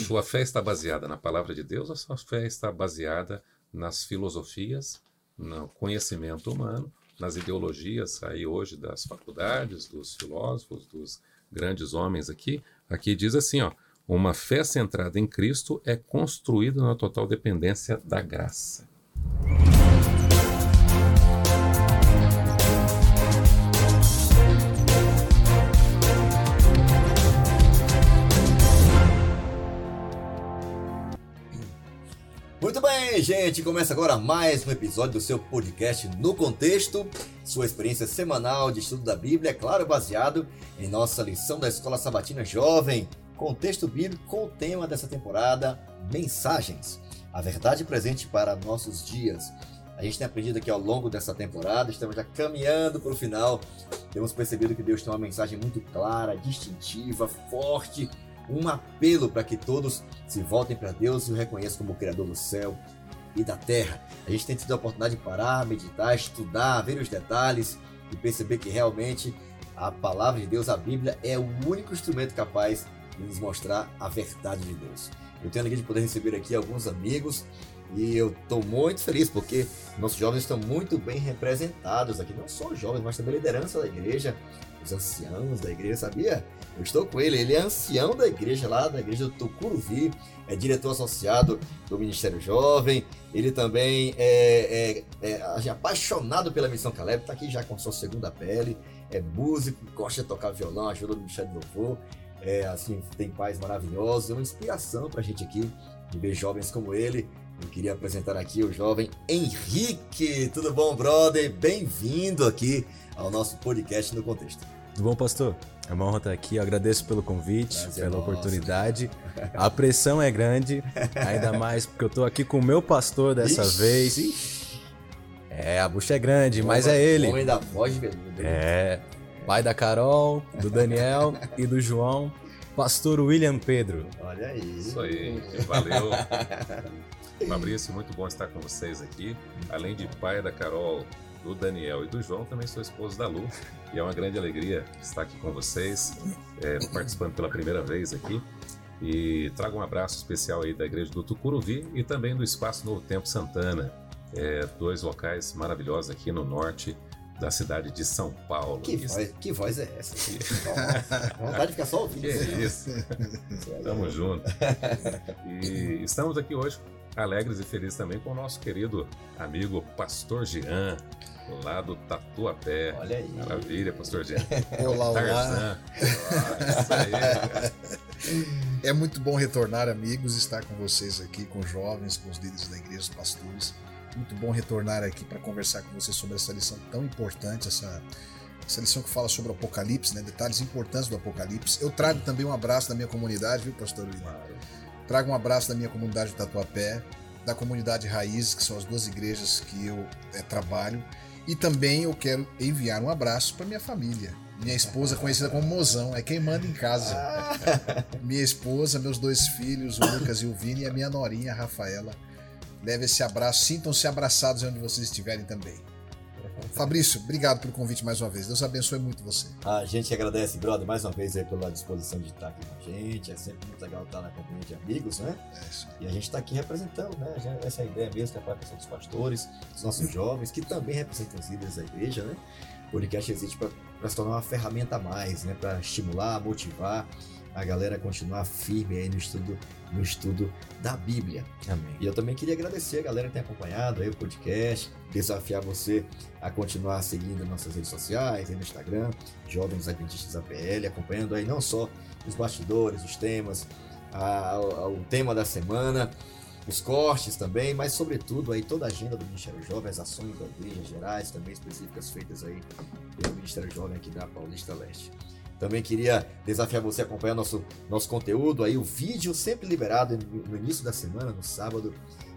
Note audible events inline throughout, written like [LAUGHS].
Sua fé está baseada na palavra de Deus ou sua fé está baseada nas filosofias, no conhecimento humano, nas ideologias aí hoje das faculdades, dos filósofos, dos grandes homens aqui? Aqui diz assim, ó, uma fé centrada em Cristo é construída na total dependência da graça. Gente, começa agora mais um episódio do seu podcast No Contexto, sua experiência semanal de estudo da Bíblia, é claro, baseado em nossa lição da Escola Sabatina Jovem, contexto bíblico com o tema dessa temporada, mensagens, a verdade presente para nossos dias. A gente tem aprendido aqui ao longo dessa temporada, estamos já caminhando para o final, temos percebido que Deus tem uma mensagem muito clara, distintiva, forte, um apelo para que todos se voltem para Deus e o reconheçam como o Criador do céu e da terra. A gente tem tido a oportunidade de parar, meditar, estudar, ver os detalhes e perceber que realmente a palavra de Deus, a Bíblia, é o único instrumento capaz de nos mostrar a verdade de Deus. Eu tenho a alegria de poder receber aqui alguns amigos e eu estou muito feliz porque nossos jovens estão muito bem representados aqui, não só jovens, mas também a liderança da igreja, os anciãos da igreja, sabia? Eu estou com ele, ele é ancião da igreja lá, da igreja do Tucuruvi, é diretor associado do Ministério Jovem, ele também é, é, é apaixonado pela missão Caleb, está aqui já com sua segunda pele, é músico, gosta de tocar violão, ajuda no Ministério do Louvor, é, assim, tem pais maravilhosos, é uma inspiração para a gente aqui, de ver jovens como ele. Eu queria apresentar aqui o jovem Henrique. Tudo bom, brother? Bem-vindo aqui ao nosso podcast no Contexto. Tudo bom, pastor? É uma honra estar aqui. Eu agradeço pelo convite, Prazer pela nossa. oportunidade. A pressão é grande, ainda mais porque eu estou aqui com o meu pastor dessa Ixi. vez. É, a bucha é grande, mas é ele. Homem da voz. É. Pai da Carol, do Daniel [LAUGHS] e do João, pastor William Pedro. Olha aí. Isso aí, valeu. [LAUGHS] Fabrício, muito bom estar com vocês aqui. Além de pai da Carol, do Daniel e do João, também sou esposo da Lu. E é uma grande alegria estar aqui com vocês, é, participando pela primeira vez aqui. E trago um abraço especial aí da igreja do Tucuruvi e também do Espaço Novo Tempo Santana. É, dois locais maravilhosos aqui no norte da cidade de São Paulo. Que, voz, que voz é essa? [LAUGHS] vontade de ficar só ouvindo. Que isso. Tamo junto. E estamos aqui hoje alegres e felizes também com o nosso querido amigo Pastor Jean, lá do Tatuapé. Olha aí. Maravilha, Pastor Jean. [LAUGHS] Olá, olá. Isso aí, é muito bom retornar, amigos, estar com vocês aqui, com jovens, com os líderes da igreja, os pastores. Muito bom retornar aqui para conversar com vocês sobre essa lição tão importante, essa, essa lição que fala sobre o Apocalipse, né? detalhes importantes do Apocalipse. Eu trago também um abraço da minha comunidade, viu, pastor Lima? Trago um abraço da minha comunidade do Tatuapé, da comunidade Raízes, que são as duas igrejas que eu é, trabalho. E também eu quero enviar um abraço para minha família. Minha esposa, conhecida como Mozão, é quem manda em casa. minha esposa, meus dois filhos, o Lucas e o Vini, e a minha norinha, a Rafaela. Leve esse abraço, sintam-se abraçados onde vocês estiverem também. Fabrício, obrigado pelo convite mais uma vez. Deus abençoe muito você. A gente agradece, brother, mais uma vez aí pela disposição de estar aqui com a gente. É sempre muito legal estar na companhia de amigos, né? É isso. E a gente está aqui representando, né? Essa é ideia mesmo, que é a participação dos pastores, dos nossos jovens, que também representam os líderes da igreja, né? O podcast existe para se tornar uma ferramenta a mais, né? Para estimular, motivar a galera continuar firme aí no estudo, no estudo da Bíblia. Amém. E eu também queria agradecer a galera que tem acompanhado aí o podcast, desafiar você a continuar seguindo nossas redes sociais, aí no Instagram, Jovens Adventistas APL, acompanhando aí não só os bastidores, os temas, a, a, o tema da semana, os cortes também, mas sobretudo aí toda a agenda do Ministério Jovem, as ações da igreja gerais, também específicas feitas aí pelo Ministério Jovem aqui da Paulista Leste. Também queria desafiar você a acompanhar nosso, nosso conteúdo aí, o vídeo sempre liberado no início da semana, no sábado,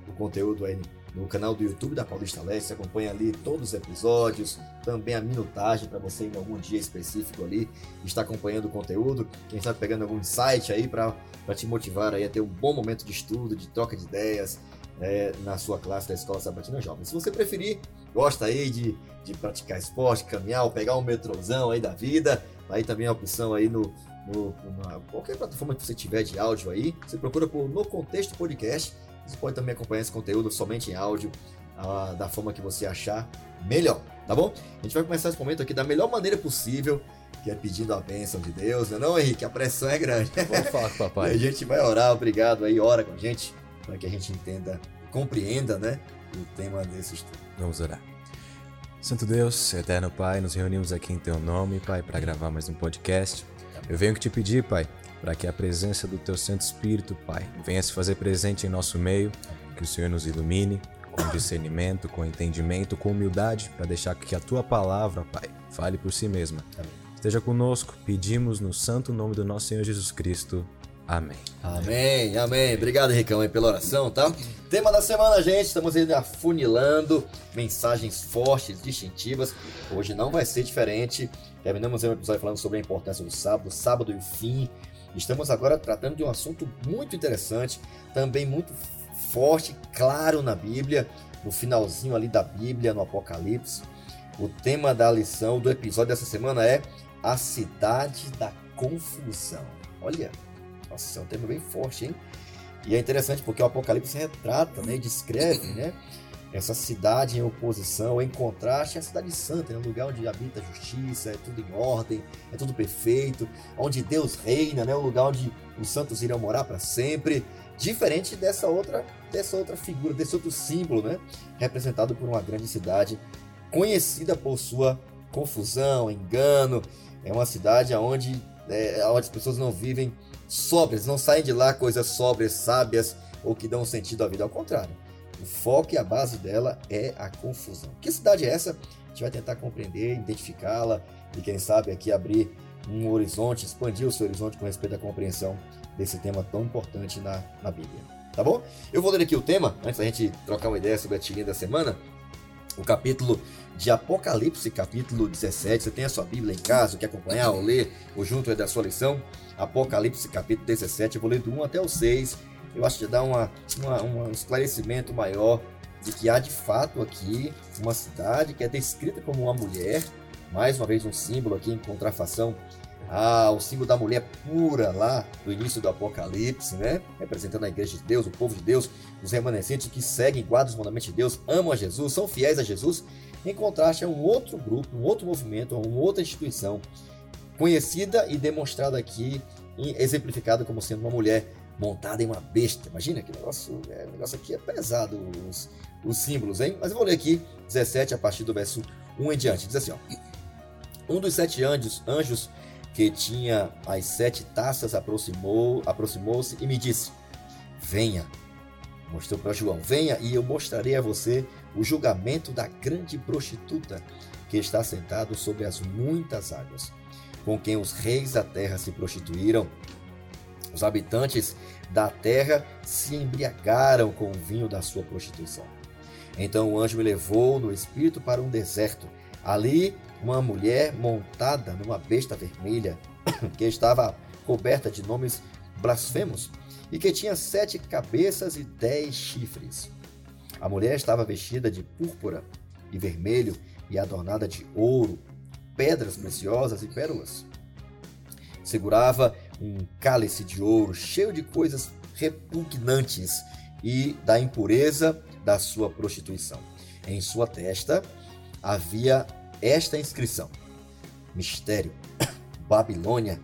o conteúdo aí no canal do YouTube da Paulista Leste. Você acompanha ali todos os episódios, também a minutagem para você em algum dia específico ali estar acompanhando o conteúdo. Quem sabe pegando algum insight aí para te motivar aí a ter um bom momento de estudo, de troca de ideias é, na sua classe da Escola Sabatina Jovem. Se você preferir, gosta aí de, de praticar esporte, caminhar pegar um metrôzão aí da vida, Aí também a opção aí no, no, na qualquer plataforma que você tiver de áudio aí. Você procura por No Contexto Podcast. Você pode também acompanhar esse conteúdo somente em áudio, uh, da forma que você achar melhor, tá bom? A gente vai começar esse momento aqui da melhor maneira possível, que é pedindo a bênção de Deus, né? Não, Henrique, a pressão é grande. Vamos falar com o papai. [LAUGHS] a gente vai orar, obrigado aí, ora com a gente, para que a gente entenda, compreenda, né, o tema desse estudo. Vamos orar. Santo Deus, eterno Pai, nos reunimos aqui em Teu nome, Pai, para gravar mais um podcast. Eu venho te pedir, Pai, para que a presença do Teu Santo Espírito, Pai, venha se fazer presente em nosso meio, que o Senhor nos ilumine com discernimento, com entendimento, com humildade, para deixar que a Tua palavra, Pai, fale por si mesma. Esteja conosco, pedimos no santo nome do nosso Senhor Jesus Cristo. Amém. Amém, amém. Obrigado, Ricão, aí, pela oração, tá? Tema da semana, gente. Estamos ainda afunilando mensagens fortes, distintivas. Hoje não vai ser diferente. Terminamos um episódio falando sobre a importância do sábado, sábado e o fim. Estamos agora tratando de um assunto muito interessante, também muito forte, claro na Bíblia, no finalzinho ali da Bíblia, no Apocalipse. O tema da lição do episódio dessa semana é a cidade da confusão. Olha, nossa, é um tema bem forte, hein? E é interessante porque o Apocalipse retrata, né, descreve, né, essa cidade em oposição, em contraste à cidade santa, né, um lugar onde habita a justiça, é tudo em ordem, é tudo perfeito, onde Deus reina, né, um lugar onde os santos irão morar para sempre, diferente dessa outra, dessa outra figura, desse outro símbolo, né, representado por uma grande cidade conhecida por sua confusão, engano, é uma cidade onde, é, onde as pessoas não vivem sóbrias, não saem de lá coisas sóbrias, sábias ou que dão sentido à vida. Ao contrário, o foco e a base dela é a confusão. Que cidade é essa? A gente vai tentar compreender, identificá-la e, quem sabe, aqui abrir um horizonte, expandir o seu horizonte com respeito à compreensão desse tema tão importante na, na Bíblia. Tá bom? Eu vou ler aqui o tema, antes da gente trocar uma ideia sobre a tirinha da semana. O capítulo de Apocalipse, capítulo 17. Você tem a sua Bíblia em casa, quer acompanhar ou ler, ou junto da sua lição? Apocalipse capítulo 17, eu vou ler do 1 até o 6. Eu acho que dá uma, uma, um esclarecimento maior de que há de fato aqui uma cidade que é descrita como uma mulher, mais uma vez um símbolo aqui em contrafação ah, o símbolo da mulher pura lá do início do Apocalipse, né? Representando a igreja de Deus, o povo de Deus, os remanescentes que seguem, guardam os mandamentos de Deus, amam a Jesus, são fiéis a Jesus, em contraste a um outro grupo, um outro movimento, uma outra instituição conhecida e demonstrada aqui, exemplificada como sendo uma mulher montada em uma besta. Imagina que negócio, é, negócio aqui é pesado, os, os símbolos, hein? Mas eu vou ler aqui 17 a partir do verso 1 em diante. Diz assim, ó. Um dos sete anjos, anjos que tinha as sete taças aproximou, aproximou-se e me disse: Venha. Mostrou para João: Venha e eu mostrarei a você o julgamento da grande prostituta que está sentado sobre as muitas águas com quem os reis da terra se prostituíram. Os habitantes da terra se embriagaram com o vinho da sua prostituição. Então o anjo me levou no espírito para um deserto. Ali, uma mulher montada numa besta vermelha, [COUGHS] que estava coberta de nomes blasfemos e que tinha sete cabeças e dez chifres. A mulher estava vestida de púrpura e vermelho e adornada de ouro, pedras preciosas e pérolas. Segurava um cálice de ouro cheio de coisas repugnantes e da impureza da sua prostituição. Em sua testa havia esta inscrição: Mistério, [COUGHS] Babilônia,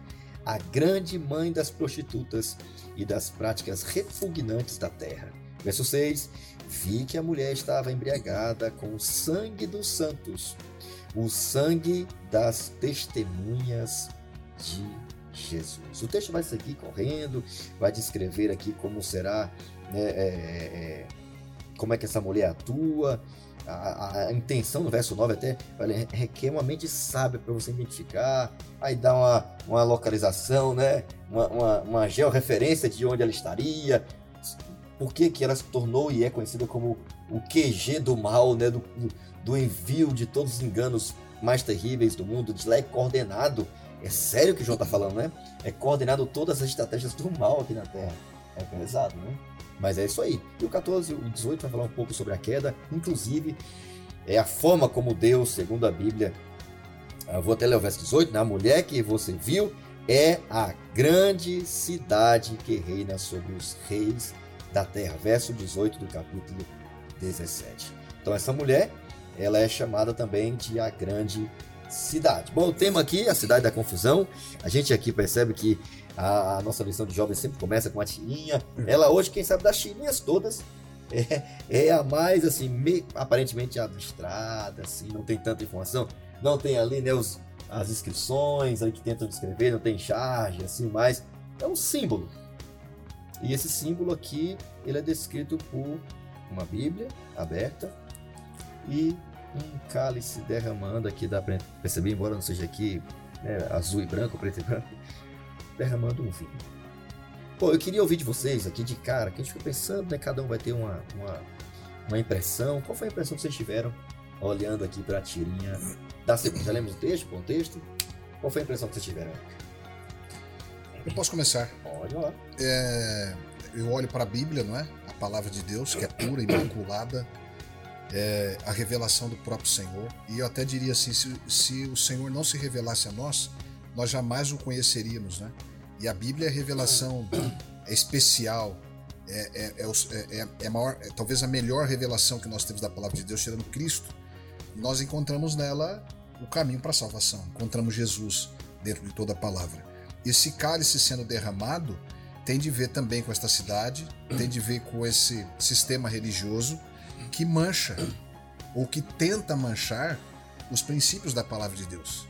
a grande mãe das prostitutas e das práticas repugnantes da terra. Verso 6: Vi que a mulher estava embriagada com o sangue dos santos o sangue das testemunhas de Jesus. O texto vai seguir correndo, vai descrever aqui como será, né, é, é, como é que essa mulher atua. A, a, intenção no verso 9 até requer uma mente sábia para você identificar, aí dá uma, uma localização, né? uma, uma, uma georreferência de onde ela estaria, por que, que ela se tornou e é conhecida como o QG do mal, né? do, do envio de todos os enganos mais terríveis do mundo, de lá é coordenado. É sério que o João está falando, né? É coordenado todas as estratégias do mal aqui na Terra. É pesado, né? Mas é isso aí. E o 14 e o 18 vai falar um pouco sobre a queda, inclusive é a forma como Deus, segundo a Bíblia, eu vou até ler o verso 18, né? A mulher que você viu é a grande cidade que reina sobre os reis da terra. Verso 18 do capítulo 17. Então essa mulher, ela é chamada também de a grande cidade. Bom, o tema aqui, a cidade da confusão. A gente aqui percebe que a, a nossa lição de jovens sempre começa com a tirinha. Ela hoje, quem sabe das tirinhas todas, é, é a mais assim, me, aparentemente abstrada, assim, não tem tanta informação. Não tem ali né, os, as inscrições aí que tentam descrever, não tem charge, assim, mas é um símbolo. E esse símbolo aqui, ele é descrito por uma Bíblia aberta e um cálice derramando aqui, dá para perceber, embora não seja aqui né, azul e branco, preto e branco, derramando um vinho. Pô, eu queria ouvir de vocês aqui de cara, que a gente ficou pensando, né? Cada um vai ter uma, uma, uma impressão. Qual foi a impressão que vocês tiveram olhando aqui para a tirinha da segunda? Já lemos o texto, contexto? Qual foi a impressão que vocês tiveram? Eu posso começar. Pode lá. É, eu olho para a Bíblia, não é? A palavra de Deus, que é pura, imaculada, é a revelação do próprio Senhor. E eu até diria assim: se, se o Senhor não se revelasse a nós, nós jamais o conheceríamos, né? E a Bíblia é revelação é especial, é, é, é, é, é maior, é talvez a melhor revelação que nós temos da palavra de Deus, tirando Cristo. Nós encontramos nela o caminho para a salvação, encontramos Jesus dentro de toda a palavra. Esse cálice sendo derramado tem de ver também com esta cidade, tem de ver com esse sistema religioso que mancha ou que tenta manchar os princípios da palavra de Deus,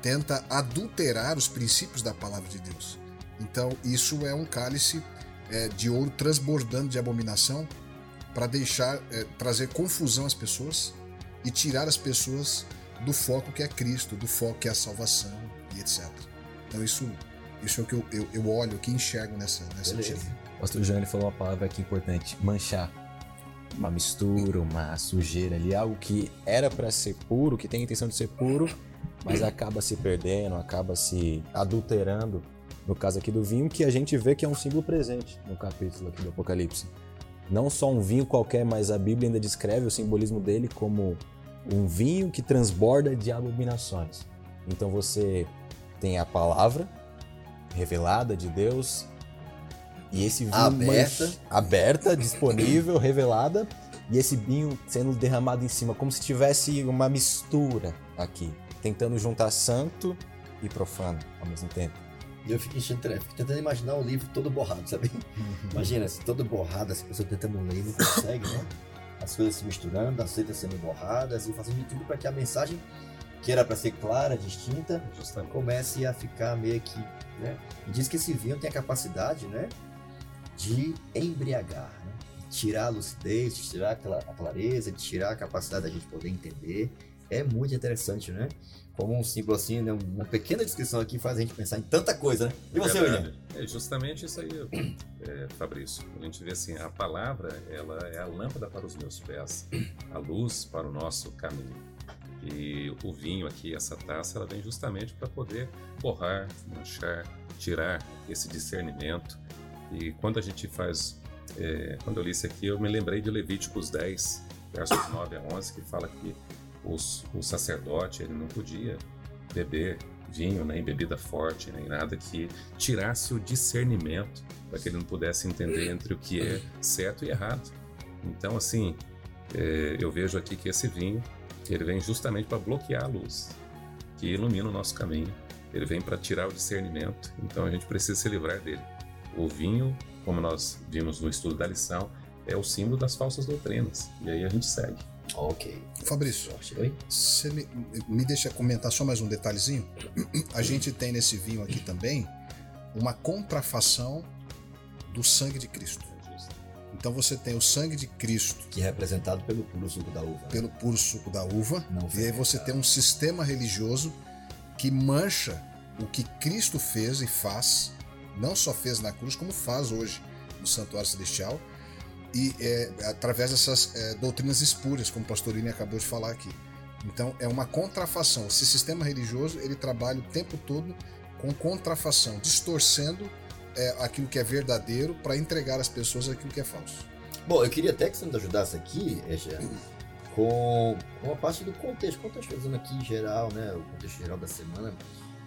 tenta adulterar os princípios da palavra de Deus. Então, isso é um cálice é, de ouro transbordando de abominação para deixar é, trazer confusão às pessoas e tirar as pessoas do foco que é Cristo, do foco que é a salvação e etc. Então, isso, isso é o que eu, eu, eu olho, que enxergo nessa, nessa O pastor João falou uma palavra aqui importante: manchar. Uma mistura, uma sujeira ali, algo que era para ser puro, que tem a intenção de ser puro, mas [CLEARS THROAT] acaba se perdendo, acaba se adulterando no caso aqui do vinho, que a gente vê que é um símbolo presente no capítulo aqui do Apocalipse. Não só um vinho qualquer, mas a Bíblia ainda descreve o simbolismo dele como um vinho que transborda de abominações. Então você tem a palavra revelada de Deus e esse vinho aberta, manch... aberta disponível, [CLEARS THROAT] revelada, e esse vinho sendo derramado em cima, como se tivesse uma mistura aqui, tentando juntar santo e profano ao mesmo tempo. Eu fico, fico tentando imaginar o livro todo borrado, sabe? Uhum. Imagina, assim, todo borrado, as pessoas tentando ler e não consegue, né? As coisas se misturando, as letras sendo borradas e fazendo de tudo para que a mensagem, que era para ser clara, distinta, Justamente. comece a ficar meio que. Né? E diz que esse vinho tem a capacidade, né? De embriagar, né? de tirar a lucidez, de tirar a clareza, de tirar a capacidade da gente poder entender. É muito interessante, né? Como um símbolo assim, né? uma pequena descrição aqui faz a gente pensar em tanta coisa, né? E você, William? É justamente isso aí, [CLEARS THROAT] é, Fabrício. A gente vê assim, a palavra, ela é a lâmpada para os meus pés, a luz para o nosso caminho. E o vinho aqui, essa taça, ela vem justamente para poder borrar, manchar, tirar esse discernimento. E quando a gente faz, é, quando eu li isso aqui, eu me lembrei de Levíticos 10, versos 9 a 11, que fala que os, o sacerdote ele não podia beber vinho, nem bebida forte, nem nada que tirasse o discernimento para que ele não pudesse entender entre o que é certo e errado. Então, assim, é, eu vejo aqui que esse vinho ele vem justamente para bloquear a luz que ilumina o nosso caminho. Ele vem para tirar o discernimento. Então, a gente precisa se livrar dele. O vinho, como nós vimos no estudo da lição, é o símbolo das falsas doutrinas. E aí a gente segue. Ok. Fabrício, você me, me deixa comentar só mais um detalhezinho? A gente tem nesse vinho aqui também uma contrafação do sangue de Cristo. Então você tem o sangue de Cristo. Que é representado pelo puro suco da uva. Pelo puro suco da uva. Não e aí você tem um sistema religioso que mancha o que Cristo fez e faz, não só fez na cruz, como faz hoje no Santuário Celestial e é, através dessas é, doutrinas espúrias, como o Pastorini acabou de falar aqui. Então é uma contrafação. Esse sistema religioso ele trabalha o tempo todo com contrafação, distorcendo é, aquilo que é verdadeiro para entregar às pessoas aquilo que é falso. Bom, eu queria até que você nos ajudasse aqui, Eja, com uma parte do contexto, contextualizando aqui em geral, né, o contexto geral da semana.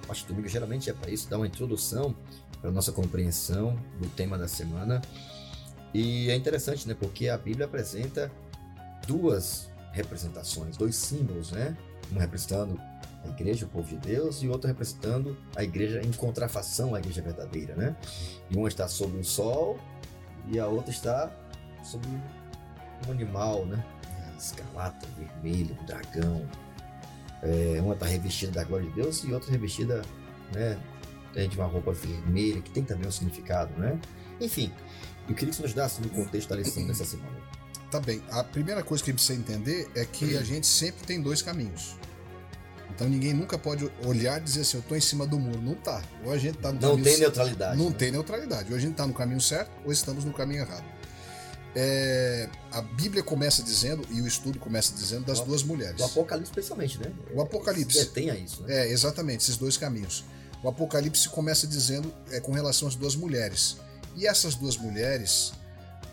Acho que domingo geralmente é para isso, dar uma introdução para nossa compreensão do tema da semana. E é interessante, né? Porque a Bíblia apresenta duas representações, dois símbolos, né? Um representando a igreja, o povo de Deus, e outro representando a igreja em contrafação à igreja verdadeira, né? E uma está sobre o sol e a outra está sobre um animal, né? Escarlata, vermelho, dragão. É, uma está revestida da glória de Deus e outra revestida, né? De uma roupa vermelha, que tem também um significado, né? Enfim, eu queria que você nos desse no contexto da lição dessa semana. Tá bem. A primeira coisa que a gente precisa entender é que a gente sempre tem dois caminhos. Então ninguém nunca pode olhar e dizer assim, eu estou em cima do muro. Não tá. Ou a gente tá no Não caminho tem neutralidade. Não né? tem neutralidade. Ou a gente está no caminho certo ou estamos no caminho errado. É, a Bíblia começa dizendo, e o estudo começa dizendo, das O- duas mulheres. O Apocalipse, especialmente, né? O Apocalipse. Se detém a isso, né? É, exatamente, esses dois caminhos. O Apocalipse começa dizendo é, com relação às duas mulheres. E essas duas mulheres,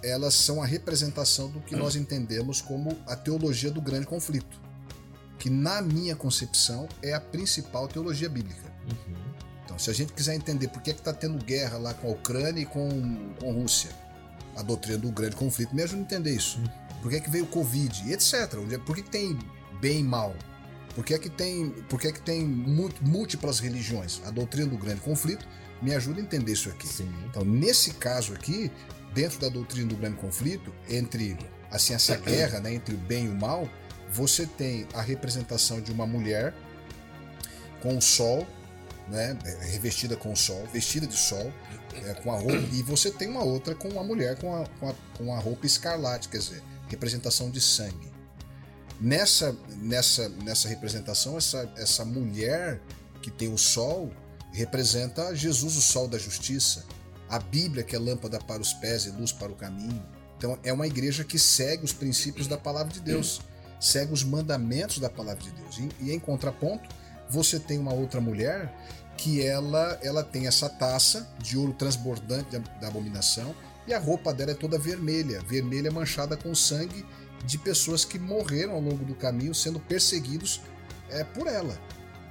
elas são a representação do que nós entendemos como a teologia do grande conflito. Que, na minha concepção, é a principal teologia bíblica. Uhum. Então, se a gente quiser entender por que está tendo guerra lá com a Ucrânia e com, com a Rússia, a doutrina do grande conflito, me ajuda a entender isso. Por que, que veio o Covid, etc. É- Por que, que tem bem e mal? Por que, que tem, por que, que tem múltiplas religiões? A doutrina do grande conflito me ajuda a entender isso aqui. Sim. Então, nesse caso aqui, dentro da doutrina do grande conflito, entre assim essa guerra, né, entre o bem e o mal, você tem a representação de uma mulher com o sol, né, é, revestida com o sol, vestida de sol, é, com a roupa, e você tem uma outra com uma mulher com a, com a, com a roupa escarlate, quer dizer, representação de sangue. Nessa, nessa, nessa representação, essa, essa mulher que tem o sol representa Jesus, o sol da justiça, a Bíblia, que é lâmpada para os pés e luz para o caminho. Então, é uma igreja que segue os princípios da palavra de Deus, segue os mandamentos da palavra de Deus. E, e em contraponto, você tem uma outra mulher que ela, ela tem essa taça de ouro transbordante da, abominação e a roupa dela é toda vermelha, vermelha manchada com sangue de pessoas que morreram ao longo do caminho sendo perseguidos é, por ela.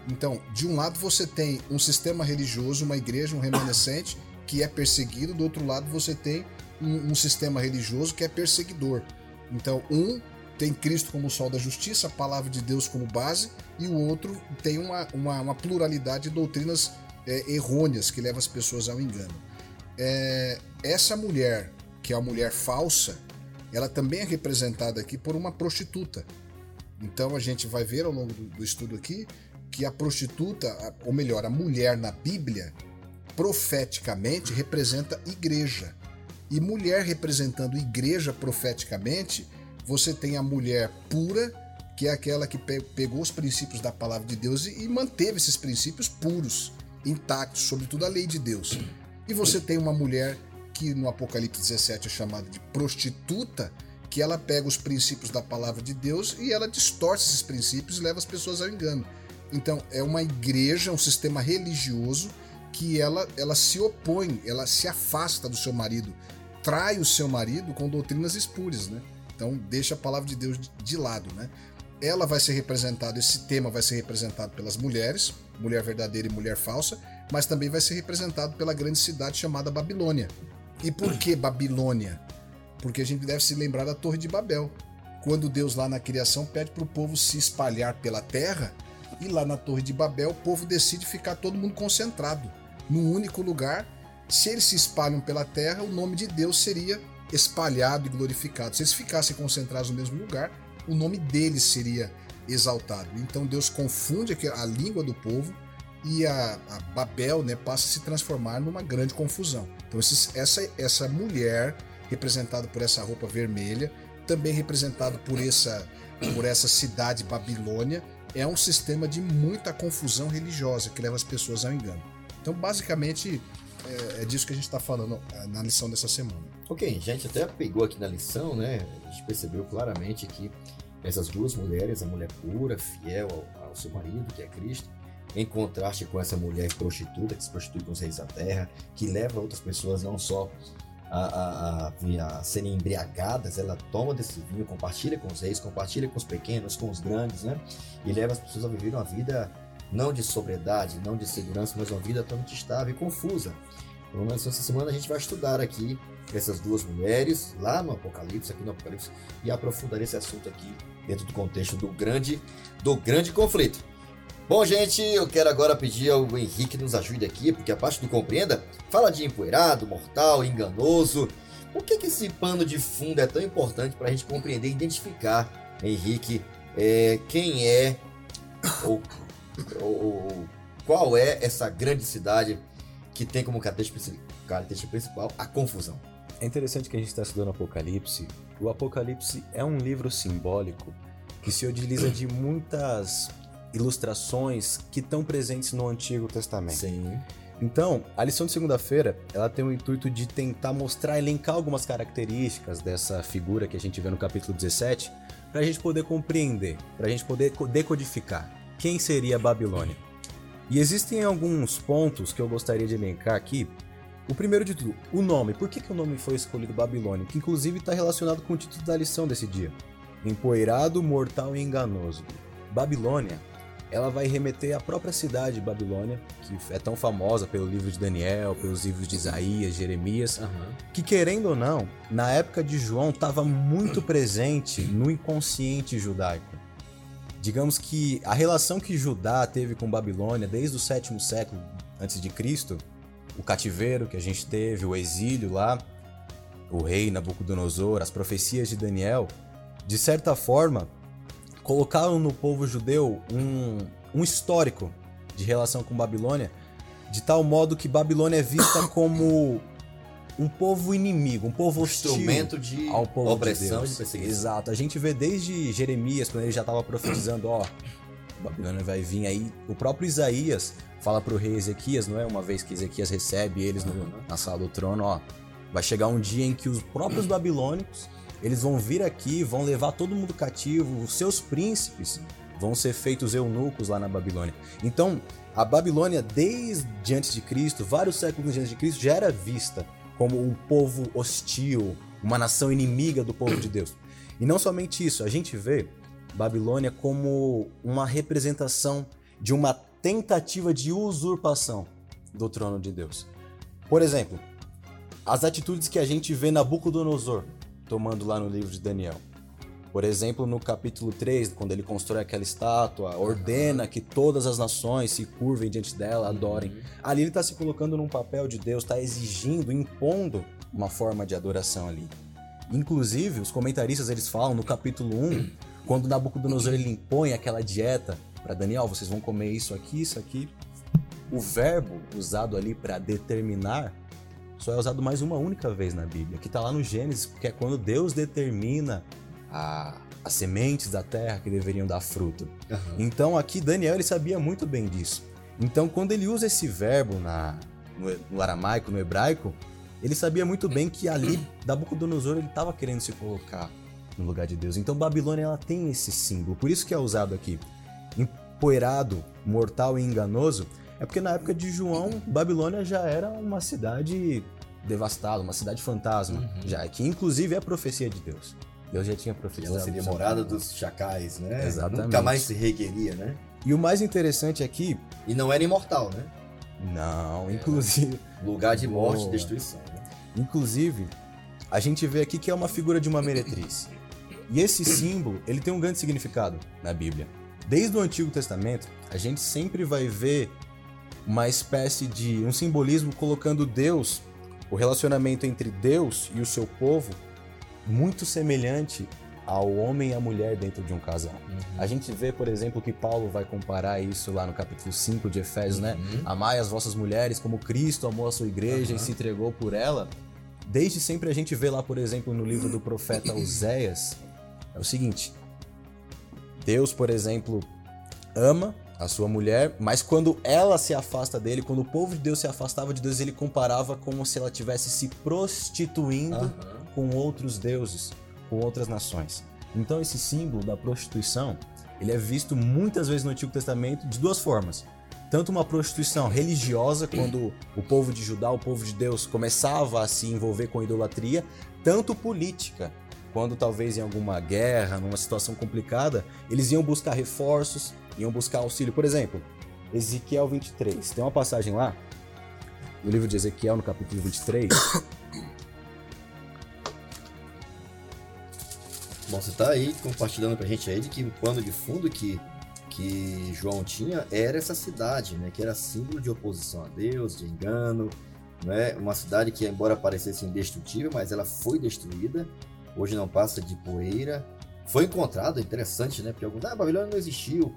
Então, de um lado você tem um sistema religioso, uma igreja, um remanescente que é perseguido, do outro lado você tem um, um sistema religioso que é perseguidor. Então, um tem Cristo como sol da justiça, a palavra de Deus como base, e o outro tem uma, uma, uma pluralidade de doutrinas é, errôneas que leva as pessoas ao engano. É, essa mulher, que é a mulher falsa, ela também é representada aqui por uma prostituta. Então a gente vai ver ao longo do, do estudo aqui que a prostituta, ou melhor, a mulher na Bíblia, profeticamente representa igreja. E mulher representando igreja profeticamente, você tem a mulher pura, que é aquela que pe- pegou os princípios da palavra de Deus e, e manteve esses princípios puros, intactos, sobretudo a lei de Deus. E você tem uma mulher que no Apocalipse 17 é chamada de prostituta, que ela pega os princípios da palavra de Deus e ela distorce esses princípios e leva as pessoas ao engano. Então, é uma igreja, um sistema religioso que ela, ela se opõe, ela se afasta do seu marido, trai o seu marido com doutrinas espúrias, né? Então, deixa a palavra de Deus de- lado, né? Ela vai ser representada, esse tema vai ser representado pelas mulheres, mulher verdadeira e mulher falsa, mas também vai ser representado pela grande cidade chamada Babilônia. E por que Babilônia? Porque a gente deve se lembrar da Torre de Babel. Quando Deus lá na criação pede para o povo se espalhar pela terra, e lá na Torre de Babel o povo decide ficar todo mundo concentrado num único lugar. Se eles se espalham pela terra, o nome de Deus seria espalhado e glorificado. Se eles ficassem concentrados no mesmo lugar, o nome deles seria exaltado. Então Deus confunde a língua do povo e a, a Babel né, passa a se transformar numa grande confusão. Então esses- essa, essa mulher, representada por essa roupa vermelha, também representada por essa, por essa cidade Babilônia, é um sistema de muita confusão religiosa que leva as pessoas ao engano. Então, basicamente, é, é disso que a gente está falando é, na lição dessa semana. Ok, a gente até pegou aqui na lição, né? A gente percebeu claramente que essas duas mulheres, a mulher pura, fiel ao, ao seu marido, que é Cristo, em contraste com essa mulher prostituta, que se prostitui com os reis da terra, que leva outras pessoas não só a, a, a, a serem embriagadas, ela toma desse vinho, compartilha com os reis, compartilha com os pequenos, com os grandes, né? E leva as pessoas a viver uma vida não de sobriedade, não de segurança, mas uma vida totalmente estável e confusa. Pelo menos essa semana a gente vai estudar aqui essas duas mulheres, lá no Apocalipse, aqui no Apocalipse, e aprofundar esse assunto aqui dentro do contexto do grande, do grande conflito. Bom, gente, eu quero agora pedir ao Henrique que nos ajude aqui, porque a parte do Compreenda fala de empoeirado, mortal, enganoso. Por que, que esse pano de fundo é tão importante para a gente compreender e identificar, Henrique, é, quem é ou, ou, qual é essa grande cidade que tem como característica principal a confusão? É interessante que a gente está estudando Apocalipse. O Apocalipse é um livro simbólico que se utiliza de muitas ilustrações que estão presentes no Antigo Testamento. Sim. Então, a lição de segunda-feira, ela tem o intuito de tentar mostrar, elencar algumas características dessa figura que a gente vê no capítulo 17, para a gente poder compreender, para a gente poder decodificar quem seria a Babilônia. E existem alguns pontos que eu gostaria de elencar aqui o primeiro de tudo, o nome. Por que, que o nome foi escolhido Babilônia? Que inclusive está relacionado com o título da lição desse dia. Empoeirado, mortal e enganoso. Babilônia, ela vai remeter à própria cidade de Babilônia, que é tão famosa pelo livro de Daniel, pelos livros de Isaías, Jeremias, uhum. que querendo ou não, na época de João estava muito presente no inconsciente judaico. Digamos que a relação que Judá teve com Babilônia desde o sétimo século antes de Cristo o cativeiro que a gente teve, o exílio lá, o rei Nabucodonosor, as profecias de Daniel, de certa forma, colocaram no povo judeu um, um histórico de relação com Babilônia, de tal modo que Babilônia é vista [COUGHS] como um povo inimigo, um povo hostil instrumento de ao povo opressão de Deus. Exato. A gente vê desde Jeremias, quando ele já estava profetizando, ó, Babilônia vai vir aí. O próprio Isaías fala para o rei Ezequias, não é? Uma vez que Ezequias recebe eles no, na sala do trono, ó, vai chegar um dia em que os próprios [COUGHS] babilônicos eles vão vir aqui, vão levar todo mundo cativo, os seus príncipes vão ser feitos eunucos lá na Babilônia. Então, a Babilônia, desde antes de Cristo, vários séculos antes de Cristo, já era vista como um povo hostil, uma nação inimiga do povo de Deus. E não somente isso, a gente vê Babilônia como uma representação de uma tentativa de usurpação do trono de Deus. Por exemplo, as atitudes que a gente vê Nabucodonosor tomando lá no livro de Daniel. Por exemplo, no capítulo 3, quando ele constrói aquela estátua, ordena que todas as nações se curvem diante dela, adorem. Uhum. Ali ele está se colocando num papel de Deus, está exigindo, impondo uma forma de adoração ali. Inclusive, os comentaristas eles falam no capítulo 1, [CLEARS THROAT] quando Nabucodonosor ele impõe aquela dieta para Daniel, vocês vão comer isso aqui, isso aqui. O verbo usado ali para determinar só é usado mais uma única vez na Bíblia, que está lá no Gênesis, que é quando Deus determina a, as sementes da terra que deveriam dar fruto. Uhum. Então aqui Daniel ele sabia muito bem disso. Então quando ele usa esse verbo na, no, no aramaico, no hebraico, ele sabia muito bem que ali [CLEARS THROAT] Nabucodonosor ele estava querendo se colocar no lugar de Deus. Então Babilônia ela tem esse símbolo, por isso que é usado aqui empoeirado, mortal e enganoso, é porque na época de João, Babilônia já era uma cidade devastada, uma cidade fantasma, uhum. já que inclusive é a profecia de Deus. Deus já tinha profetizado. Ela seria morada dos chacais, né? Exatamente. Nunca mais se regueria, né? E o mais interessante aqui. E não era imortal, né? Não, inclusive. Lugar de morte e destruição. Né? Inclusive, a gente vê aqui que é uma figura de uma meretriz. E esse símbolo, ele tem um grande significado na Bíblia. Desde o Antigo Testamento, a gente sempre vai ver uma espécie de um simbolismo colocando Deus, o relacionamento entre Deus e o seu povo, muito semelhante ao homem e à mulher dentro de um casal. Uhum. A gente vê, por exemplo, que Paulo vai comparar isso lá no capítulo 5 de Efésios, né? uhum. né? Amai as vossas mulheres como Cristo amou a sua igreja uhum. e se entregou por ela. Desde sempre a gente vê lá, por exemplo, no livro do profeta Oséias, é o seguinte: Deus, por exemplo, ama a sua mulher, mas quando ela se afasta dele, quando o povo de Deus se afastava de Deus, ele comparava como se ela tivesse se prostituindo uhum. com outros deuses, com outras nações. Então esse símbolo da prostituição, ele é visto muitas vezes no Antigo Testamento de duas formas. Tanto uma prostituição religiosa, quando o povo de Judá, o povo de Deus, começava a se envolver com idolatria, tanto política, quando talvez em alguma guerra, numa situação complicada, eles iam buscar reforços, iam buscar auxílio. Por exemplo, Ezequiel 23. Tem uma passagem lá, no livro de Ezequiel, no capítulo 23. [COUGHS] Bom, você tá aí compartilhando pra gente aí de que o pano de fundo que, que João tinha era essa cidade, né? Que era símbolo de oposição a Deus, de engano, né? Uma cidade que, embora parecesse indestrutível, mas ela foi destruída. Hoje não passa de poeira. Foi encontrado, interessante, né? Porque alguns, ah, Babilônia não existiu.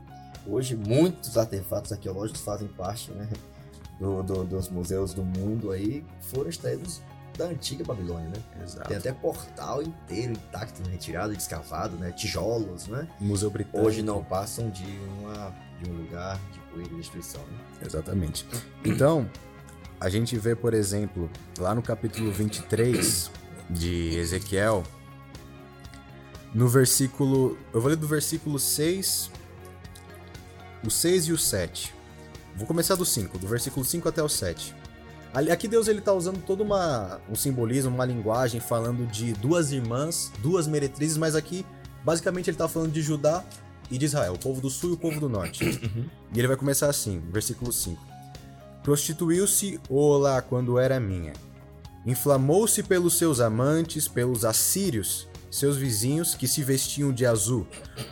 Hoje muitos artefatos arqueológicos fazem parte, né? Do, do, dos museus do mundo aí foram extraídos da antiga Babilônia, né? Exato. Tem até portal inteiro intacto, né? retirado, descavado, né? Tijolos, né? Museu Britânico. Hoje não passam de, uma, de um lugar de poeira e destruição, né? Exatamente. Então, a gente vê, por exemplo, lá no capítulo 23 de Ezequiel, no versículo. Eu vou ler do versículo 6. O 6 e o 7. Vou começar do 5, do versículo 5 até o 7. Aqui Deus ele tá usando todo uma, um simbolismo, uma linguagem falando de duas irmãs, duas meretrizes, mas aqui basicamente ele tá falando de Judá e de Israel, o povo do sul e o povo do norte. [COUGHS] E ele vai começar assim, versículo 5. Prostituiu-se Ola quando era minha. Inflamou-se pelos seus amantes, pelos assírios, seus vizinhos que se vestiam de azul,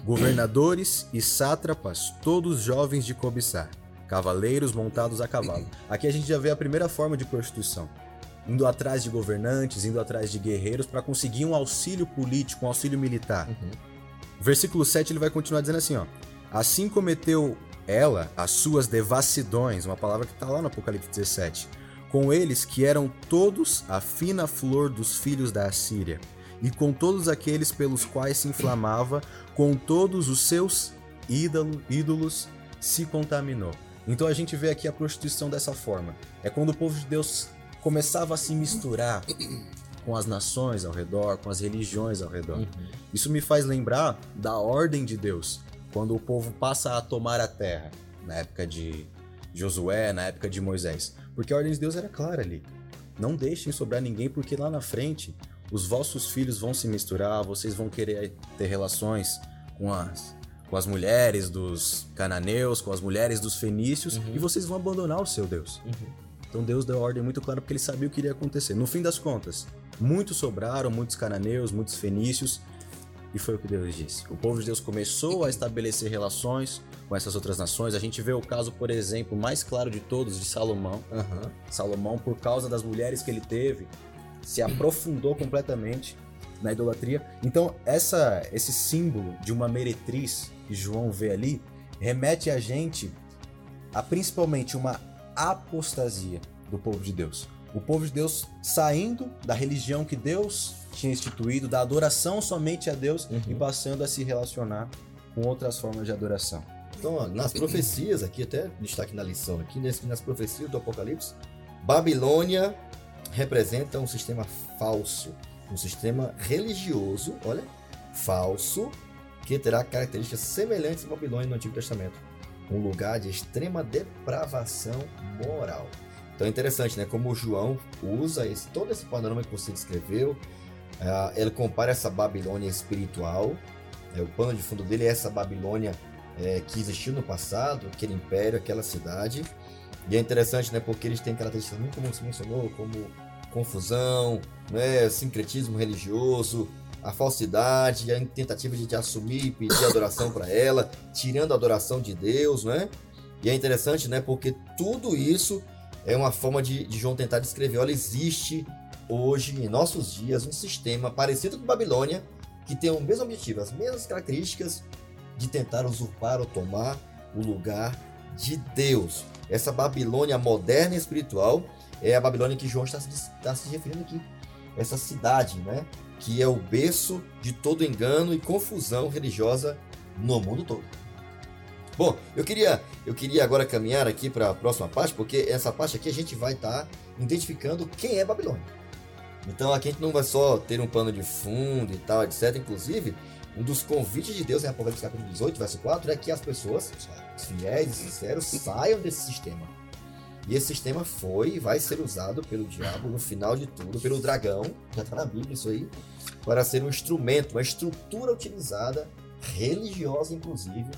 governadores e sátrapas, todos jovens de cobiçar cavaleiros montados a cavalo. Aqui a gente já vê a primeira forma de prostituição. Indo atrás de governantes, indo atrás de guerreiros para conseguir um auxílio político, um auxílio militar. Uhum. Versículo 7 ele vai continuar dizendo assim, ó. Assim cometeu ela as suas devassidões, uma palavra que está lá no Apocalipse 17, com eles que eram todos a fina flor dos filhos da Assíria, e com todos aqueles pelos quais se inflamava, com todos os seus ídolo, ídolos se contaminou. Então a gente vê aqui a prostituição dessa forma. É quando o povo de Deus começava a se misturar com as nações ao redor, com as religiões ao redor. Uhum. Isso me faz lembrar da ordem de Deus, quando o povo passa a tomar a terra, na época de Josué, na época de Moisés. Porque a ordem de Deus era clara ali. Não deixem sobrar ninguém, porque lá na frente os vossos filhos vão se misturar, vocês vão querer ter relações com as com as mulheres dos cananeus, com as mulheres dos fenícios, uhum. e vocês vão abandonar o seu Deus. Uhum. Então Deus deu a ordem muito clara porque ele sabia o que iria acontecer. No fim das contas, muitos sobraram, muitos cananeus, muitos fenícios, e foi o que Deus disse. O povo de Deus começou a estabelecer relações com essas outras nações. A gente vê o caso, por exemplo, mais claro de todos, de Salomão. Uhum. Salomão, por causa das mulheres que ele teve, se aprofundou completamente na idolatria. Então, essa, esse símbolo de uma meretriz que João vê ali remete a gente a principalmente uma apostasia do povo de Deus. O povo de Deus saindo da religião que Deus tinha instituído, da adoração somente a Deus uhum. e passando a se relacionar com outras formas de adoração. Então, nas profecias aqui, até destaque na lição aqui, nas profecias do Apocalipse, Babilônia representa um sistema falso, um sistema religioso, olha, falso, que terá características semelhantes a Babilônia no Antigo Testamento, um lugar de extrema depravação moral. Então é interessante, né? Como João usa esse, todo esse panorama que você descreveu, uh, ele compara essa Babilônia espiritual, é, o pano de fundo dele é essa Babilônia é, que existiu no passado, aquele império, aquela cidade. E é interessante, né? Porque eles têm características muito como você mencionou, como confusão, né, sincretismo religioso, a falsidade, a tentativa de, assumir e pedir adoração para ela, tirando a adoração de Deus, né? E é interessante, né? Porque tudo isso é uma forma de, de João tentar descrever. Olha, existe hoje, em nossos dias, um sistema parecido com Babilônia, que tem o mesmo objetivo, as mesmas características de tentar usurpar ou tomar o lugar de Deus. Essa Babilônia moderna e espiritual é a Babilônia que João está se, está se referindo aqui. Essa cidade, né? que é o berço de todo engano e confusão religiosa no mundo todo. Bom, eu queria, eu queria agora caminhar aqui para a próxima parte, porque essa parte aqui a gente vai estar tá identificando quem é Babilônia. Então aqui a gente não vai só ter um pano de fundo e tal, etc. Inclusive, um dos convites de Deus em Apocalipse capítulo 18, verso 4, é que as pessoas, fiéis e sinceros, saiam desse sistema e esse sistema foi e vai ser usado pelo diabo no final de tudo, pelo dragão, já está na Bíblia isso aí, para ser um instrumento, uma estrutura utilizada, religiosa inclusive,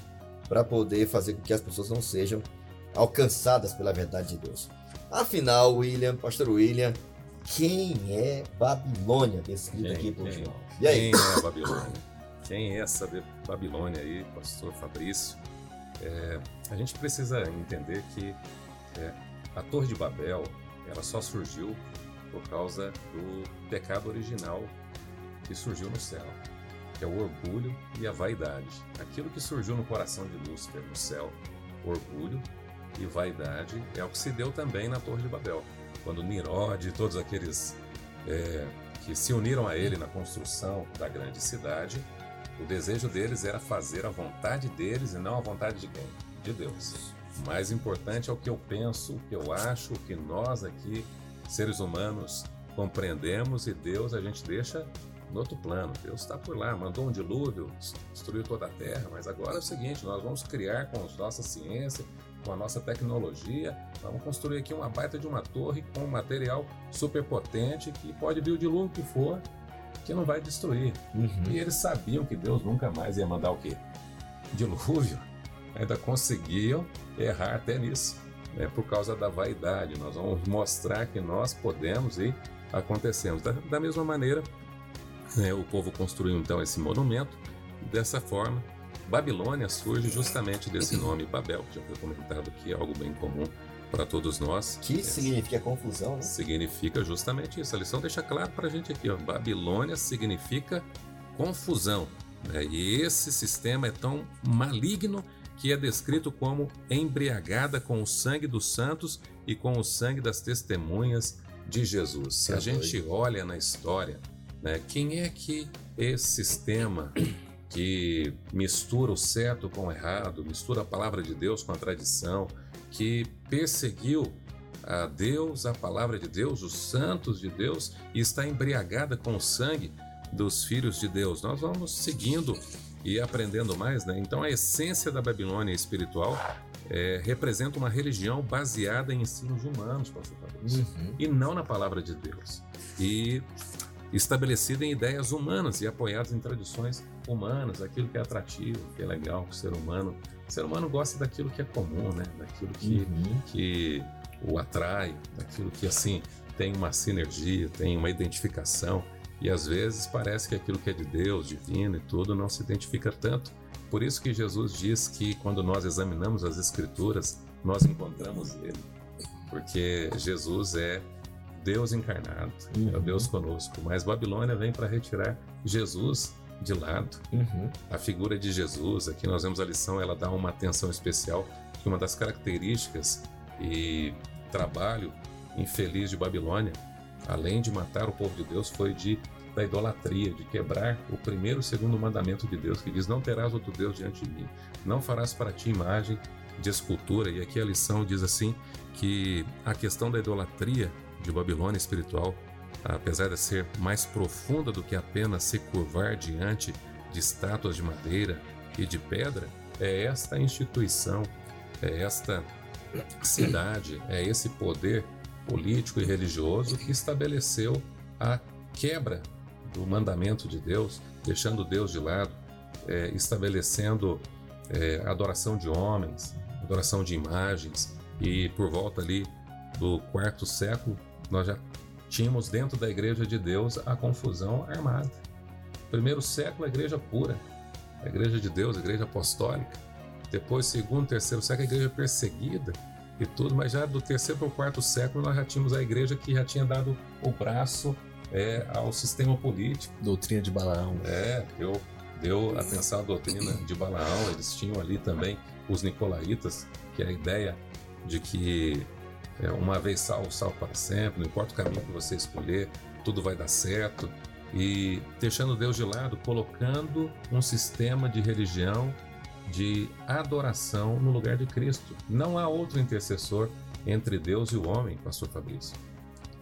para poder fazer com que as pessoas não sejam alcançadas pela verdade de Deus. Afinal, William, pastor William, quem é Babilônia, descrito aqui por quem, João? E aí? Quem é Babilônia? Quem é essa Babilônia aí, pastor Fabrício? É, a gente precisa entender que é, a Torre de Babel ela só surgiu por causa do pecado original que surgiu no céu, que é o orgulho e a vaidade. Aquilo que surgiu no coração de Lúcifer no céu, orgulho e vaidade, é o que se deu também na Torre de Babel quando Nirod e todos aqueles é, que se uniram a ele na construção da grande cidade, o desejo deles era fazer a vontade deles e não a vontade de quem? De Deus. O mais importante é o que eu penso, o que eu acho, o que nós aqui, seres humanos, compreendemos e Deus a gente deixa no outro plano. Deus está por lá, mandou um dilúvio, destruiu toda a terra, mas agora é o seguinte: nós vamos criar com a nossa ciência, com a nossa tecnologia, vamos construir aqui uma baita de uma torre com um material super potente que pode vir o dilúvio que for, que não vai destruir. Uhum. E eles sabiam que Deus nunca mais ia mandar o quê? Dilúvio. Ainda conseguiam errar até nisso, né? por causa da vaidade. Nós vamos mostrar que nós podemos e acontecemos. Da, da mesma maneira, né, o povo construiu então esse monumento dessa forma Babilônia surge justamente desse nome Babel, que já foi comentado aqui, é algo bem comum para todos nós. Que é, significa confusão, né? Significa justamente isso. A lição deixa claro para a gente aqui, ó. Babilônia significa confusão. Né? E esse sistema é tão maligno que é descrito como embriagada com o sangue dos santos e com o sangue das testemunhas de Jesus. Se a gente olha na história, né, quem é que esse sistema que mistura o certo com o errado, mistura a palavra de Deus com a tradição, que perseguiu a Deus, a palavra de Deus, os santos de Deus e está embriagada com o sangue dos filhos de Deus. Nós vamos seguindo e aprendendo mais, né? Então a essência da Babilônia espiritual é, representa uma religião baseada em ensinos humanos, pastor Fabrício, uhum. e não na palavra de Deus. E estabelecida em ideias humanas e apoiadas em tradições humanas, aquilo que é atrativo, que é legal para o ser humano. O ser humano gosta daquilo que é comum, né? Daquilo que, uhum. que o atrai, daquilo que assim tem uma sinergia, tem uma identificação. E às vezes parece que aquilo que é de Deus, divino e tudo, não se identifica tanto. Por isso que Jesus diz que quando nós examinamos as Escrituras, nós encontramos Ele. Porque Jesus é Deus encarnado, uhum. é o Deus conosco. Mas Babilônia vem para retirar Jesus de lado. Uhum. A figura de Jesus, aqui nós vemos a lição, ela dá uma atenção especial, que uma das características e trabalho infeliz de Babilônia, além de matar o povo de Deus, foi de da idolatria, de quebrar o primeiro e segundo mandamento de Deus, que diz: Não terás outro Deus diante de mim, não farás para ti imagem de escultura. E aqui a lição diz assim: que a questão da idolatria de Babilônia espiritual apesar de ser mais profunda do que apenas se curvar diante de estátuas de madeira e de pedra, é esta instituição, é esta cidade, é esse poder político e religioso que estabeleceu a quebra do mandamento de Deus, deixando Deus de lado, é, estabelecendo é, adoração de homens, adoração de imagens, e por volta ali do quarto século nós já tínhamos dentro da igreja de Deus a confusão armada. Primeiro século, a igreja pura, a igreja de Deus, a igreja apostólica. Depois, segundo, terceiro século, a igreja perseguida e tudo, mas já do terceiro para o quarto século nós já tínhamos a igreja que já tinha dado o braço é, ao sistema político. Doutrina de Balaão. É, deu, deu atenção à doutrina de Balaão. Eles tinham ali também os nicolaítas, que é a ideia de que é, uma vez salvo, salvo para sempre, não importa o caminho que você escolher, tudo vai dar certo. E deixando Deus de lado, colocando um sistema de religião, de adoração no lugar de Cristo. Não há outro intercessor entre Deus e o homem, Pastor Fabrício.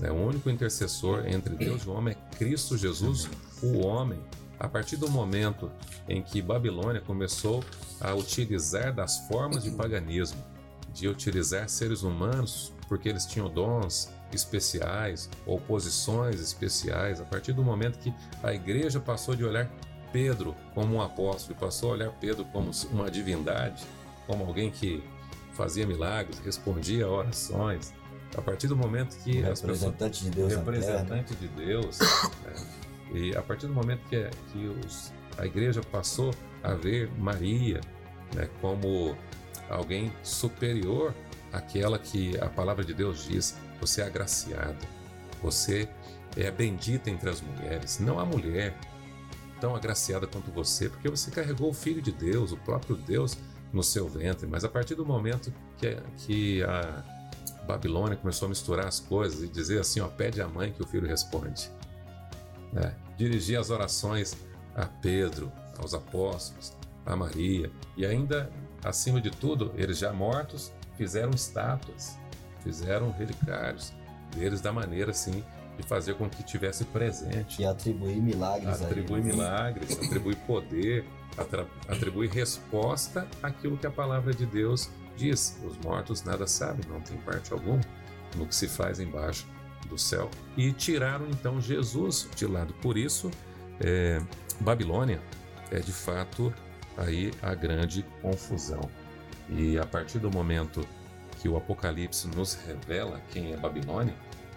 É, o único intercessor entre Deus e o homem é Cristo Jesus, o homem. A partir do momento em que Babilônia começou a utilizar das formas de paganismo, de utilizar seres humanos porque eles tinham dons especiais ou posições especiais. A partir do momento que a igreja passou de olhar Pedro como um apóstolo e passou a olhar Pedro como uma divindade, como alguém que fazia milagres, respondia a orações. A partir do momento que o representante pessoas, de Deus, representante de Deus, né? e a partir do momento que, que os, a igreja passou a ver Maria né, como alguém superior àquela que a palavra de Deus diz: você é agraciada, você é bendita entre as mulheres. Não há mulher tão agraciada quanto você, porque você carregou o Filho de Deus, o próprio Deus, no seu ventre. Mas a partir do momento que, que a Babilônia começou a misturar as coisas e dizer assim: ó, pede à mãe que o filho responde. Né? Dirigir as orações a Pedro, aos apóstolos, a Maria, e ainda, acima de tudo, eles já mortos, fizeram estátuas, fizeram relicários deles da maneira assim de fazer com que tivesse presente. E atribuir milagres Atribuir aí, né? milagres, [LAUGHS] atribuir poder, atribuir resposta àquilo que a palavra de Deus diz: os mortos nada sabem, não tem parte alguma no que se faz embaixo do céu. E tiraram então Jesus de lado. Por isso, é, Babilônia é de fato aí a grande confusão. E a partir do momento que o Apocalipse nos revela quem é Babilônia,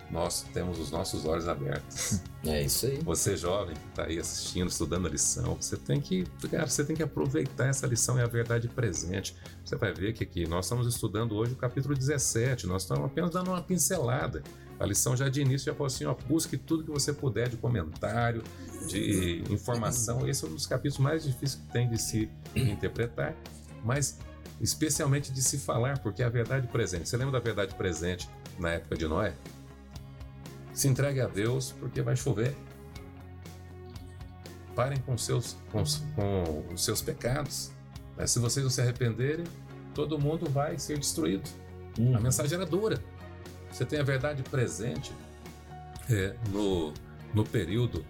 nós temos os nossos olhos abertos. [LAUGHS] É isso aí. Você jovem que está aí assistindo, estudando a lição, você tem que, cara, você tem que aproveitar essa lição e a verdade presente. Você vai ver que aqui nós estamos estudando hoje o capítulo 17, nós estamos apenas dando uma pincelada. A lição já de início já falou assim, ó, busque tudo que você puder de comentário, de informação. Esse é um dos capítulos mais difíceis que tem de se [CLEARS THROAT] interpretar, mas especialmente de se falar, porque é a verdade presente. Você lembra da verdade presente na época de Noé? Se entregue a Deus porque vai chover. Parem com, seus, com, com os seus pecados. Né? Se vocês não se arrependerem, todo mundo vai ser destruído. Uhum. A mensagem era dura. Você tem a verdade presente é, no, no período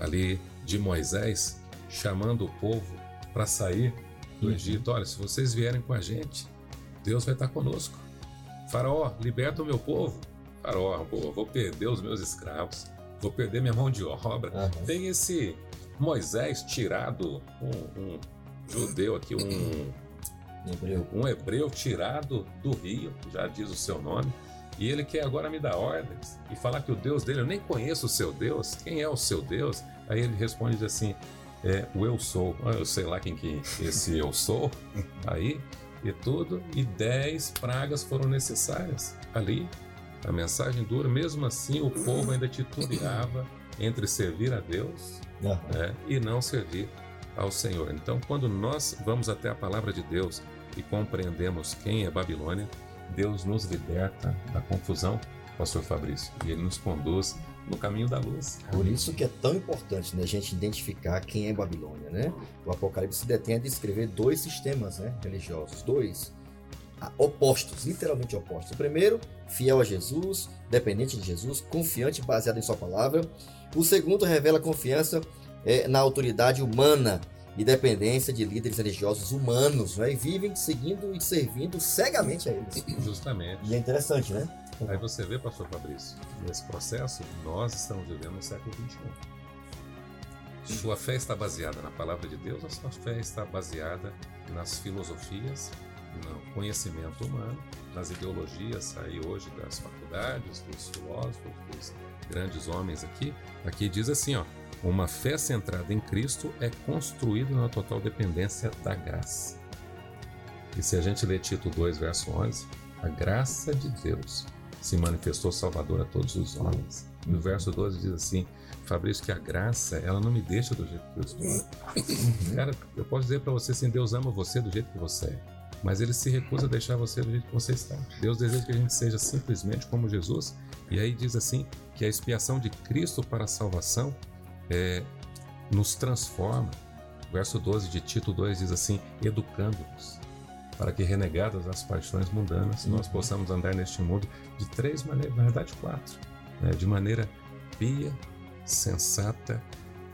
ali de Moisés, chamando o povo para sair do. Egito. Olha, se vocês vierem com a gente, Deus vai estar conosco. Faraó, liberta o meu povo. Faraó, pô, vou perder os meus escravos, vou perder minha mão de obra. Uhum. Tem esse Moisés tirado, um, um judeu aqui, um hebreu. um hebreu tirado do rio, já diz o seu nome, e ele quer agora me dar ordens e falar que o Deus dele, eu nem conheço o seu Deus, quem é o seu Deus? Aí ele responde assim: é, o eu sou, eu sei lá quem que esse eu sou, aí e tudo, e dez pragas foram necessárias ali a mensagem dura, mesmo assim o povo ainda titubeava entre servir a Deus uhum. né, e não servir ao Senhor. Então, quando nós vamos até a palavra de Deus e compreendemos quem é Babilônia, Deus nos liberta da confusão, Pastor Fabrício, e Ele nos conduz no caminho da luz. Por isso que é tão importante né, a gente identificar quem é Babilônia, né? O Apocalipse se detém a descrever dois sistemas né, religiosos, dois opostos, literalmente opostos. O primeiro, fiel a Jesus, dependente de Jesus, confiante, baseado em Sua palavra. O segundo, revela confiança é, na autoridade humana e dependência de líderes religiosos humanos, né? e vivem seguindo e servindo cegamente a eles. Justamente. E é interessante, né? Aí você vê, pastor Fabrício, nesse processo, nós estamos vivendo no século XXI. Sua fé está baseada na palavra de Deus, a sua fé está baseada nas filosofias no conhecimento humano, nas ideologias aí hoje das faculdades, dos filósofos, dos grandes homens aqui. Aqui diz assim, ó, uma fé centrada em Cristo é construída na total dependência da graça. E se a gente ler Tito 2, verso 11, a graça de Deus se manifestou salvador a todos os homens. No verso 12 diz assim: Fabrício, que a graça, ela não me deixa do jeito que eu estou. [COUGHS] Cara, eu posso dizer para você assim: Deus ama você do jeito que você é mas ele se recusa a deixar você do jeito que você está. Deus deseja que a gente seja simplesmente como Jesus, e aí diz assim que a expiação de Cristo para a salvação é, nos transforma. verso 12 de Tito 2 diz assim: educando-nos, para que, renegadas as paixões mundanas, nós uhum. possamos andar neste mundo de três maneiras, na verdade, quatro: né? de maneira pia, sensata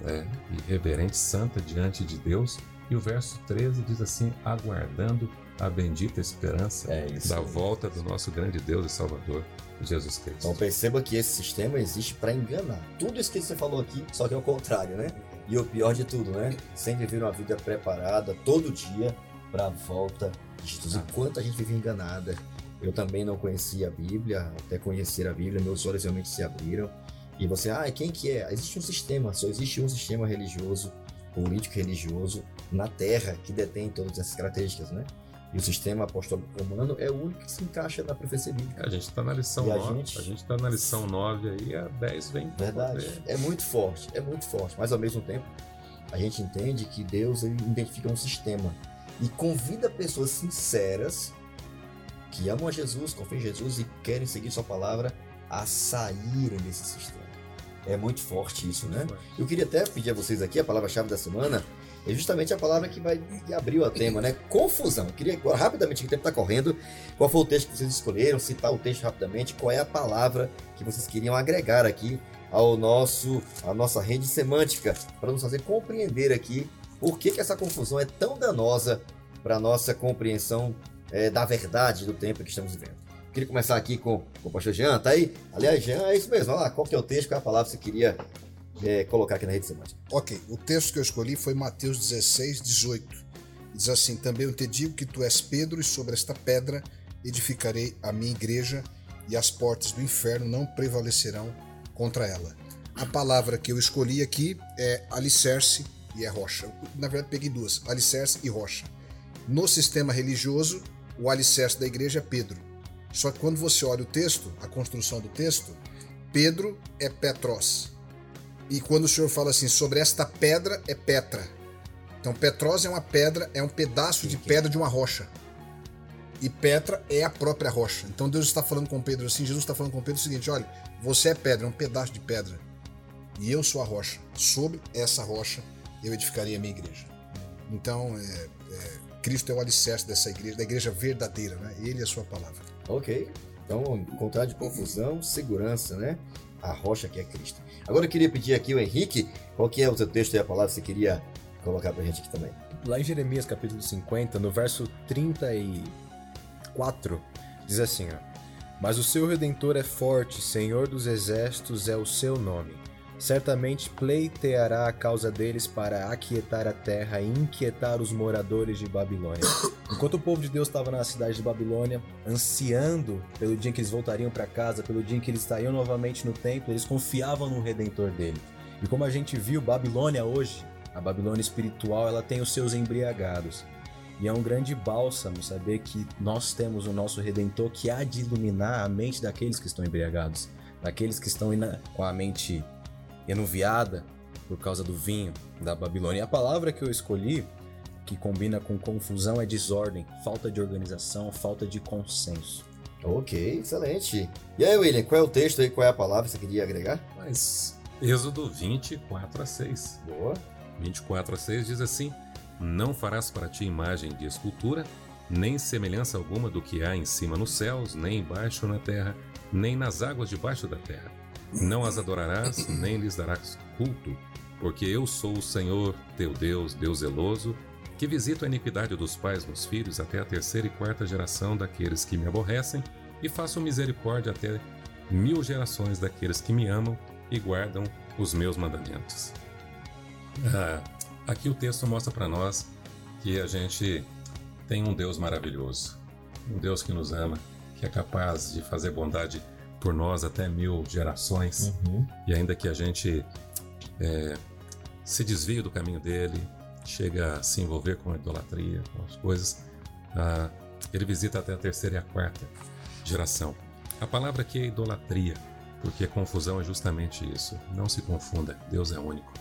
né? e reverente, santa diante de Deus. E o verso 13 diz assim: aguardando a bendita esperança é da volta do nosso grande Deus e Salvador, Jesus Cristo. Então perceba que esse sistema existe para enganar. Tudo isso que você falou aqui, só que é o contrário, né? E o pior de tudo, né? Sem viver uma vida preparada todo dia, para a volta de Jesus. Enquanto a gente vive enganada, eu também não conhecia a Bíblia, até conhecer a Bíblia, meus olhos realmente se abriram. E você, ah, quem que é? Existe um sistema, só existe um sistema religioso, político religioso na Terra que detém todas essas características, né? E o sistema apostólico romano é o único que se encaixa na profecia bíblica. A gente está na lição E a 9. gente- A gente está na lição 9 aí, a 10 vem Verdade. poder. É muito forte, é muito forte. Mas ao mesmo tempo, a gente entende que Deus ele identifica um sistema e convida pessoas sinceras que amam a Jesus, confiam em Jesus e querem seguir sua palavra a saírem desse sistema. É muito forte isso, né? Eu queria até pedir a vocês aqui, a palavra-chave da semana é justamente a palavra que vai que abriu o tema, né? Confusão. Eu queria agora, rapidamente, que o tempo está correndo, qual foi o texto que vocês escolheram, citar o texto rapidamente, qual é a palavra que vocês queriam agregar aqui ao nosso, à nossa rede semântica, para nos fazer compreender aqui por que, que essa confusão é tão danosa para a nossa compreensão eh, da verdade do tempo que estamos vivendo. Queria começar aqui com, com o pastor Jean, tá aí? Aliás, Jean, é isso mesmo. Olha lá, qual que é o texto, qual é a palavra que você queria eh, colocar aqui na rede semântica? Ok, o texto que eu escolhi foi Mateus 16, 18. Diz assim: Também eu te digo que tu és Pedro, e sobre esta pedra edificarei a minha igreja, e as portas do inferno não prevalecerão contra ela. A palavra que eu escolhi aqui é alicerce e é rocha. Eu, Na verdade, peguei duas: alicerce e rocha. No sistema religioso, o alicerce da igreja é Pedro. Só que quando você olha o texto, a construção do texto, Pedro é Petros. E quando o senhor fala assim, sobre esta pedra é Petra. Então, Petros é uma pedra, é um pedaço de pedra de uma rocha. E Petra é a própria rocha. Então, Deus está falando com Pedro assim, Jesus está falando com Pedro o seguinte: olha, você é pedra, é um pedaço de pedra. E eu sou a rocha. Sobre essa rocha eu edificaria a minha igreja. Então, é, é, Cristo é o alicerce dessa igreja, da igreja verdadeira, né? Ele é a sua palavra. Ok. Então, contrário de confusão, segurança, né? A rocha que é Cristo. Agora eu queria pedir aqui o Henrique, qual que é o seu texto e a palavra que você queria colocar pra gente aqui também? Lá em Jeremias capítulo 50, no verso 34, diz assim: ó, Mas o seu redentor é forte, Senhor dos exércitos é o seu nome. Certamente pleiteará a causa deles para aquietar a terra e inquietar os moradores de Babilônia. [COUGHS] Enquanto o povo de Deus estava na cidade de Babilônia, ansiando pelo dia em que eles voltariam para casa, pelo dia em que eles estariam novamente no templo, eles confiavam no redentor dele. E como a gente viu, Babilônia hoje, a Babilônia espiritual, ela tem os seus embriagados. E é um grande bálsamo saber que nós temos o nosso redentor que há de iluminar a mente daqueles que estão embriagados, daqueles que estão com a mente enuviada por causa do vinho da Babilônia. E a palavra que eu escolhi, que combina com confusão, é desordem, falta de organização, falta de consenso. Ok, excelente. E aí, William, qual é o texto aí, qual é a palavra que você queria agregar? Mas Êxodo 24 a 6. Boa. 24 a 6 diz assim: Não farás para ti imagem de escultura, nem semelhança alguma do que há em cima nos céus, nem embaixo na terra, nem nas águas debaixo da terra. Não as adorarás, nem lhes darás culto, porque eu sou o Senhor, teu Deus, Deus zeloso, que visito a iniquidade dos pais nos filhos até a terceira e quarta geração daqueles que me aborrecem, e faço misericórdia até mil gerações daqueles que me amam e guardam os meus mandamentos. Ah, aqui o texto mostra para nós que a gente tem um Deus maravilhoso, um Deus que nos ama, que é capaz de fazer bondade por nós até mil gerações, e ainda que a gente é, se desvie do caminho dele, chega a se envolver com a idolatria, com as coisas, ah, ele visita até a terceira e a quarta geração. A palavra aqui é idolatria, porque confusão é justamente isso. Não se confunda, Deus é único.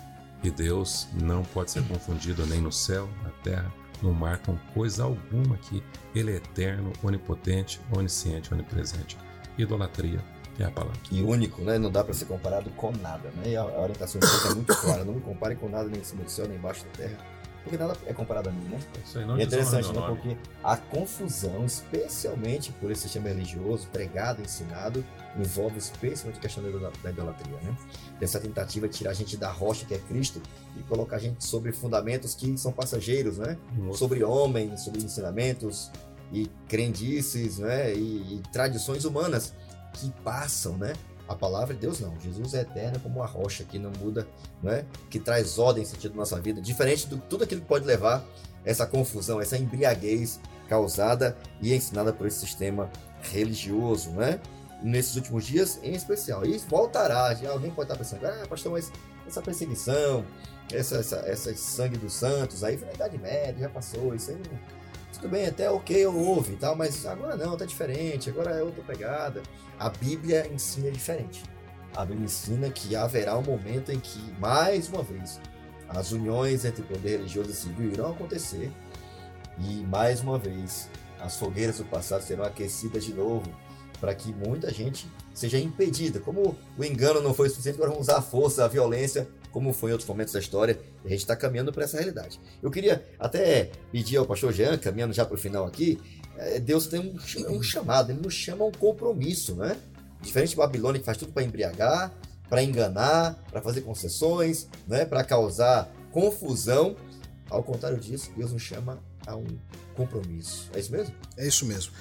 E Deus não pode ser confundido nem no céu, na terra, no mar, com coisa alguma que Ele é eterno, onipotente, onisciente, onipresente. Idolatria é a palavra. E único, né? Não dá para ser comparado com nada, né? E a, a orientação de é muito clara. Não me compare com nada nem em cima do céu, nem embaixo da terra. Porque nada é comparado a mim, né? Isso aí não E é interessante, né? Porque a confusão, especialmente por esse sistema religioso, pregado, ensinado, envolve especialmente a questão da da idolatria, né? Dessa tentativa de tirar a gente da rocha que é Cristo e colocar a gente sobre fundamentos que são passageiros, né? Outro- Sobre homens, sobre ensinamentos e crendices, né? E, e tradições humanas que passam, né? A palavra de Deus não. Jesus é eterno como uma rocha que não muda, não é? Que traz ordem no sentido da nossa vida, diferente de tudo aquilo que pode levar essa confusão, essa embriaguez causada e ensinada por esse sistema religioso, né? Nesses últimos dias, em especial. E voltará. Alguém pode estar pensando, ah, pastor, mas essa perseguição, essa, essa, essa sangue dos santos, aí foi na Idade Média, já passou, isso aí não tudo bem, até ok, eu ouvo e tal, mas agora não, tá diferente, agora é outra pegada. A Bíblia ensina diferente. A Bíblia ensina que haverá um momento em que, mais uma vez, as uniões entre poder religioso e civil irão acontecer e, mais uma vez, as fogueiras do passado serão aquecidas de novo para que muita gente seja impedida. Como o engano não foi suficiente, agora vamos usar a força, a violência como foi em outros momentos da história, a gente está caminhando para essa realidade. Eu queria até pedir ao pastor Jean, caminhando já para o final aqui, é, Deus tem um, um, chamado, ele nos chama a um compromisso, né? Diferente de Babilônia, que faz tudo para embriagar, para enganar, para fazer concessões, né? para causar confusão. Ao contrário disso, Deus nos chama a um compromisso. É isso mesmo? É isso mesmo.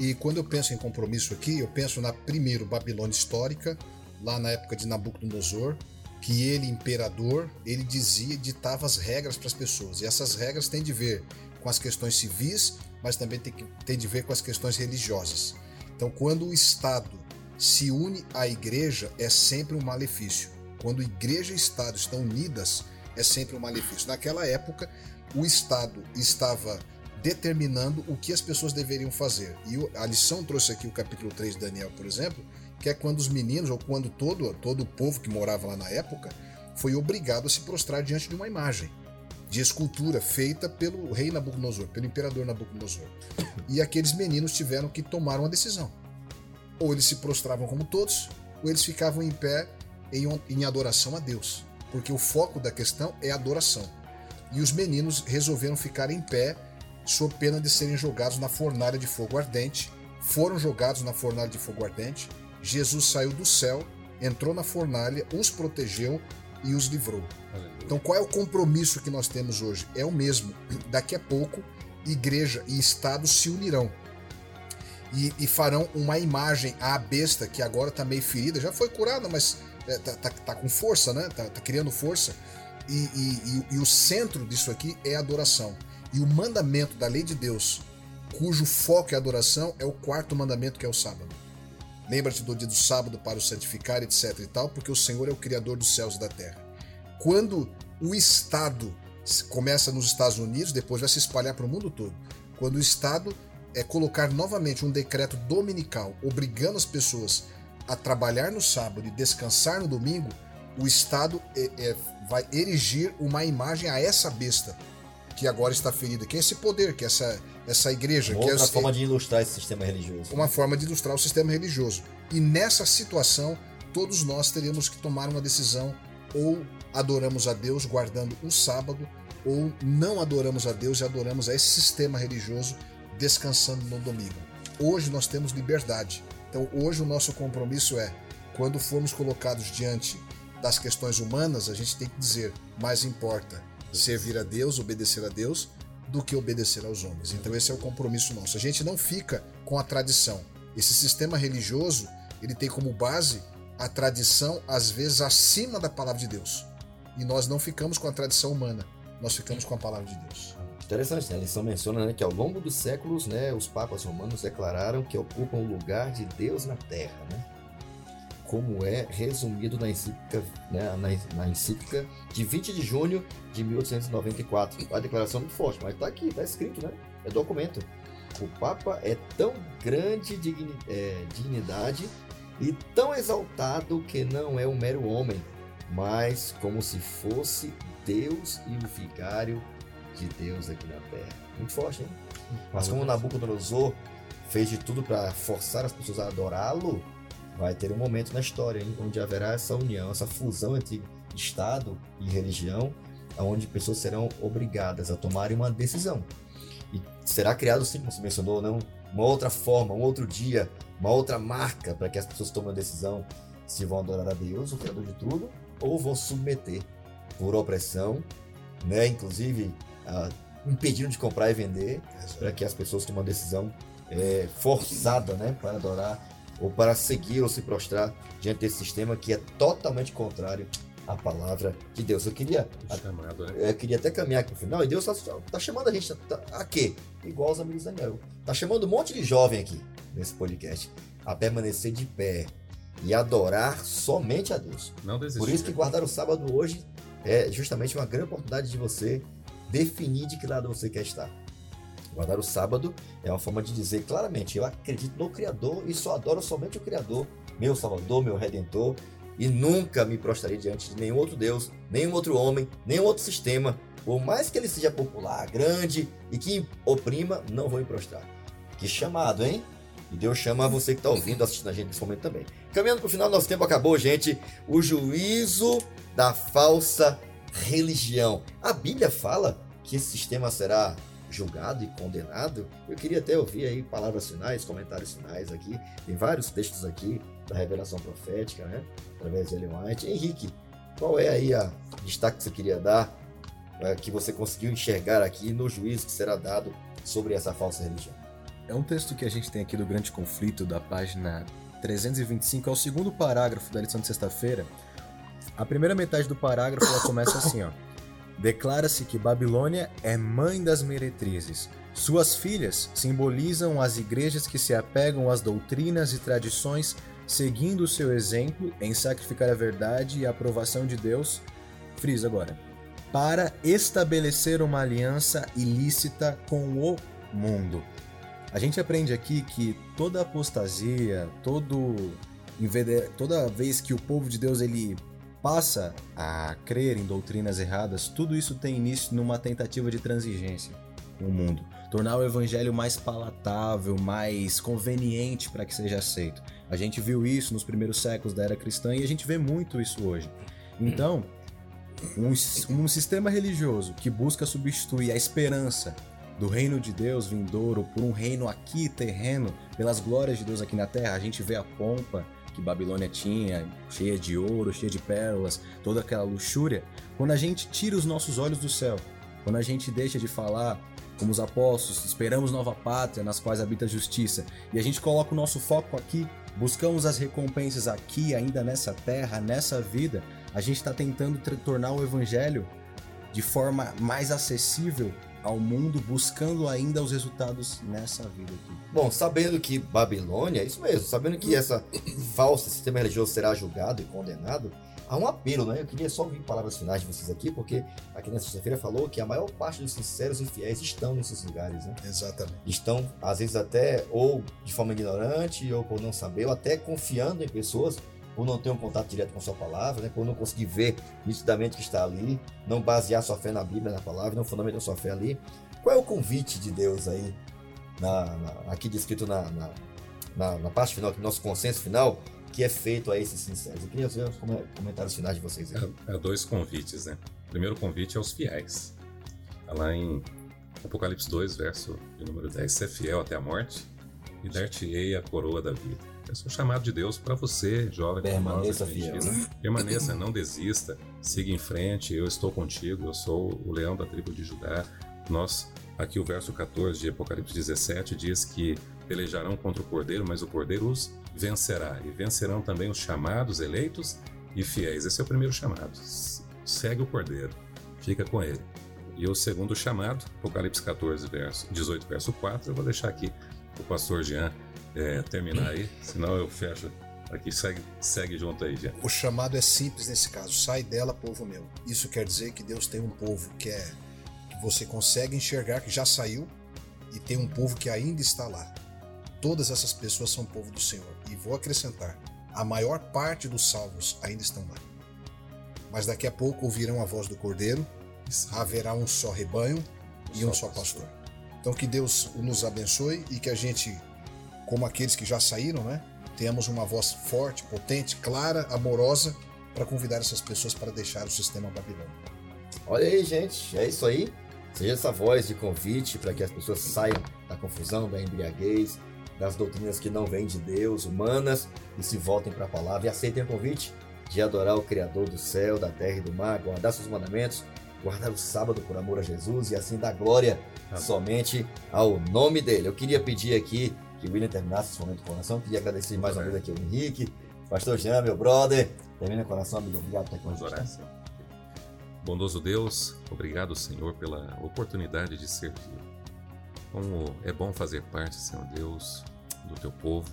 E quando eu penso em compromisso aqui, eu penso na primeiro Babilônia histórica, lá na época de Nabucodonosor, que ele, imperador, ele dizia, ditava as regras para as pessoas. E essas regras têm de ver com as questões civis, mas também tem, que, tem de ver com as questões religiosas. Então, quando o Estado se une à igreja, é sempre um malefício. Quando igreja e Estado estão unidas, é sempre um malefício. Naquela época, o Estado estava determinando o que as pessoas deveriam fazer. E a lição trouxe aqui o capítulo 3 de Daniel, por exemplo, que é quando os meninos, ou quando todo, todo o povo que morava lá na época, foi obrigado a se prostrar diante de uma imagem de escultura feita pelo rei Nabucodonosor, pelo imperador Nabucodonosor. E aqueles meninos tiveram que tomar uma decisão. Ou eles se prostravam como todos, ou eles ficavam em pé em, em adoração a Deus. Porque o foco da questão é adoração. E os meninos resolveram ficar em pé, sob pena de serem jogados na fornalha de fogo ardente. Foram jogados na fornalha de fogo ardente Jesus saiu do céu, entrou na fornalha, os protegeu e os livrou. Então, qual é o compromisso que nós temos hoje? É o mesmo. [CLEARS THROAT] Daqui a pouco, igreja e Estado se unirão e, e farão uma imagem à besta que agora está meio ferida, já foi curada, mas é, tá, tá, tá, com força, né? Tá, tá criando força. E, e, e, o centro disso aqui é a adoração. E o mandamento da lei de Deus, cujo foco é a adoração, é o quarto mandamento que é o sábado. Lembra-te do dia do sábado para o santificar, etc e tal, porque o Senhor é o Criador dos céus e da terra. Quando o Estado começa nos Estados Unidos, depois vai se espalhar para o mundo todo. Quando o Estado é colocar novamente um decreto dominical obrigando as pessoas a trabalhar no sábado e descansar no domingo, o Estado é, é, vai erigir uma imagem a essa besta que agora está ferida, que é esse poder, que é essa essa igreja. Uma que é é, forma de ilustrar esse sistema religioso. Uma forma de ilustrar o sistema religioso. E nessa situação, todos nós teríamos que tomar uma decisão ou adoramos a Deus guardando o sábado, ou não adoramos a Deus e adoramos a esse sistema religioso descansando no domingo. Hoje nós temos liberdade. Então hoje o nosso compromisso é, quando formos colocados diante das questões humanas, a gente tem que dizer, mais importa servir a Deus, obedecer a Deus, do que obedecer aos homens. Então esse é o compromisso nosso. A gente não fica com a tradição. Esse sistema religioso, ele tem como base a tradição às vezes acima da palavra de Deus. E nós não ficamos com a tradição humana, nós ficamos com a palavra de Deus. Interessante, né? a lição menciona né, que ao longo dos séculos, né, os papas romanos declararam que ocupam o lugar de Deus na Terra, né? Como é resumido na encíclica, né, na, na encíclica de 20 de junho de 1894. A declaração é muito forte, mas está aqui, está escrito, né? É documento. O Papa é tão grande digni, é, dignidade e tão exaltado que não é um mero homem, mas como se fosse Deus e o vigário de Deus aqui na Terra. Muito forte, hein? Mas como Nabucodonosor fez de tudo para forçar as pessoas a adorá-lo, vai ter um momento na história hein, onde haverá essa união, essa fusão entre Estado e religião, onde pessoas serão obrigadas a tomarem uma decisão. E será criado, sim, como você mencionou, não, uma outra forma, um outro dia, uma outra marca para que as pessoas tomem a decisão se vão adorar a Deus, o Criador de tudo, ou vão submeter por opressão, né? inclusive uh, impedindo de comprar e vender, para que as pessoas tomem uma decisão é, forçada né? para adorar ou para seguir ou se prostrar diante desse sistema que é totalmente contrário à palavra de Deus. Eu queria, chamado, né? eu queria até caminhar aqui no final e Deus está tá chamando a gente a, a quê? Igual os amigos da Daniel. Está chamando um monte de jovem aqui nesse podcast a permanecer de pé e adorar somente a Deus. Não desistir. Por isso que guardar o sábado hoje é justamente uma grande oportunidade de você definir de que lado você quer estar. Guardar o sábado é uma forma de dizer claramente: eu acredito no Criador e só adoro somente o Criador, meu Salvador, meu Redentor, e nunca me prostrarei diante de nenhum outro Deus, nenhum outro homem, nenhum outro sistema, por mais que ele seja popular, grande e que oprima, não vou me prostrar. Que chamado, hein? E Deus chama você que está ouvindo, assistindo a gente nesse momento também. Caminhando para o final, nosso tempo acabou, gente. O juízo da falsa religião. A Bíblia fala que esse sistema será julgado e condenado. Eu queria até ouvir aí palavras finais, comentários finais aqui. Tem vários textos aqui da revelação profética, né? Através de Ellen White. Henrique, qual é aí a destaque que você queria dar, é, que você conseguiu enxergar aqui no juízo que será dado sobre essa falsa religião? É um texto que a gente tem aqui do Grande Conflito, da página 325, é o segundo parágrafo da lição de sexta-feira. A primeira metade do parágrafo ela começa assim, ó. Declara-se que Babilônia é mãe das meretrizes. Suas filhas simbolizam as igrejas que se apegam às doutrinas e tradições, seguindo o seu exemplo em sacrificar a verdade e a aprovação de Deus. Frisa agora. Para estabelecer uma aliança ilícita com o mundo. A gente aprende aqui que toda apostasia, todo toda vez que o povo de Deus ele passa a crer em doutrinas erradas, tudo isso tem início numa tentativa de transigência no mundo, tornar o evangelho mais palatável, mais conveniente para que seja aceito. A gente viu isso nos primeiros séculos da era cristã e a gente vê muito isso hoje. Então, um, um sistema religioso que busca substituir a esperança do reino de Deus vindouro por um reino aqui terreno, pelas glórias de Deus aqui na terra. A gente vê a pompa que Babilônia tinha, cheia de ouro, cheia de pérolas, toda aquela luxúria. Quando a gente tira os nossos olhos do céu, quando a gente deixa de falar como os apóstolos, esperamos nova pátria nas quais habita a justiça, e a gente coloca o nosso foco aqui, buscamos as recompensas aqui, ainda nessa terra, nessa vida, a gente está tentando tornar o evangelho de forma mais acessível ao mundo, buscando ainda os resultados nessa vida aqui. Bom, sabendo que Babilônia, é isso mesmo, sabendo que essa [COUGHS] falsa sistema religioso será julgado e condenado, há um apelo, né? Eu queria só ouvir palavras finais de vocês aqui, porque aqui na sexta-feira falou que a maior parte dos sinceros e fiéis estão nesses lugares, né? Exatamente. Estão, às vezes, até ou de forma ignorante, ou por não saber, ou até confiando em pessoas por não ter um contato direto com sua palavra, né? por não conseguir ver nitidamente que está ali, não basear sua fé na Bíblia, na palavra, não fundamentar sua fé ali. Qual é o convite de Deus aí, na, na, aqui descrito na, na, na, parte final, nosso consenso final, que é feito a esses sinceros? Eu queria ver os comentários finais de vocês aí. É, é dois convites, né? O primeiro convite é aos fiéis. Está lá em Apocalipse 2, verso de número 10. Ser fiel até a morte e dar-te-ei a coroa da vida. Esse é o chamado de Deus para você, jovem. Permaneça fiel. Permaneça, não desista, siga em frente. Eu estou contigo, eu sou o leão da tribo de Judá. Nós, aqui o verso 14 de Apocalipse 17 diz que pelejarão contra o cordeiro, mas o cordeiro os vencerá. E vencerão também os chamados, eleitos e fiéis. Esse é o primeiro chamado. Segue o cordeiro, fica com ele. E o segundo chamado, Apocalipse 14, verso 18, verso 4, eu vou deixar aqui o pastor Jean é, terminar aí, senão eu fecho aqui. Segue, segue junto aí, já. O chamado é simples nesse caso: sai dela, povo meu. Isso quer dizer que Deus tem um povo que é que você consegue enxergar que já saiu e tem um povo que ainda está lá. Todas essas pessoas são povo do Senhor. E vou acrescentar: a maior parte dos salvos ainda estão lá. Mas daqui a pouco ouvirão a voz do Cordeiro, haverá um só rebanho e um só pastor. Então que Deus nos abençoe e que a gente como aqueles que já saíram, né? Tenhamos uma voz forte, potente, clara, amorosa para convidar essas pessoas para deixar o sistema babilônico. Olha aí, gente, é isso aí. Seja essa voz de convite para que as pessoas saiam da confusão, da embriaguez, das doutrinas que não vêm de Deus, humanas, e se voltem para a palavra e aceitem o convite de adorar o Criador do céu, da terra e do mar, guardar seus mandamentos, guardar o sábado por amor a Jesus e assim dar glória somente ao nome dele. Eu queria pedir aqui que William terminasse esse momento com oração. Queria agradecer mais uma vez aqui ao Henrique, pastor Jean, meu brother. Termina com oração, amigo. Obrigado por estar com a gente. Bondoso Deus, obrigado, Senhor, pela oportunidade de servir. Como é bom fazer parte, Senhor Deus, do teu povo.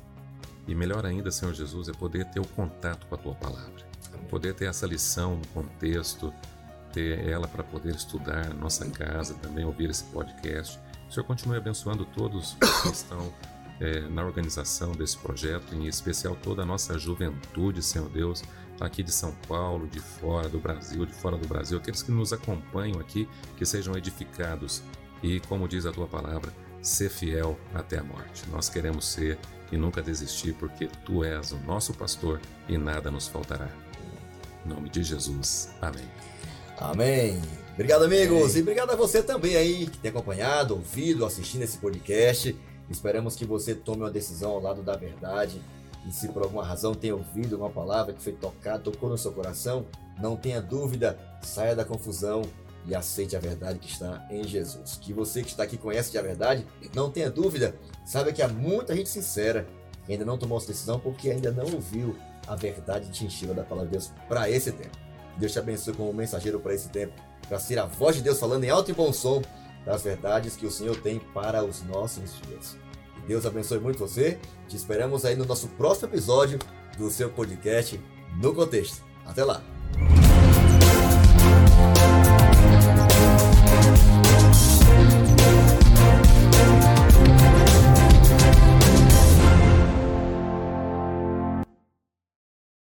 E melhor ainda, Senhor Jesus, é poder ter o contato com a tua palavra. Poder ter essa lição no contexto, ter ela para poder estudar na nossa casa, também ouvir esse podcast. O Senhor continue abençoando todos que estão é, na organização desse projeto, em especial toda a nossa juventude, Senhor Deus, aqui de São Paulo, de fora do Brasil, de fora do Brasil, aqueles que nos acompanham aqui, que sejam edificados e, como diz a tua palavra, ser fiel até a morte. Nós queremos ser e nunca desistir, porque tu és o nosso pastor e nada nos faltará. Em nome de Jesus. Amém. Amém. Obrigado, amigos. Amém. E obrigado a você também aí que tem acompanhado, ouvido, assistindo esse podcast. Esperamos que você tome uma decisão ao lado da verdade e se por alguma razão tem ouvido uma palavra que foi tocada, tocou no seu coração, não tenha dúvida, saia da confusão e aceite a verdade que está em Jesus. Que você que está aqui conhece a verdade, não tenha dúvida, saiba que há muita gente sincera que ainda não tomou essa decisão porque ainda não ouviu a verdade distintiva da palavra de Deus para esse tempo. Deus te abençoe como mensageiro para esse tempo, para ser a voz de Deus falando em alto e bom som das verdades que o Senhor tem para os nossos dias. Deus abençoe muito você. Te esperamos aí no nosso próximo episódio do seu podcast No Contexto. Até lá!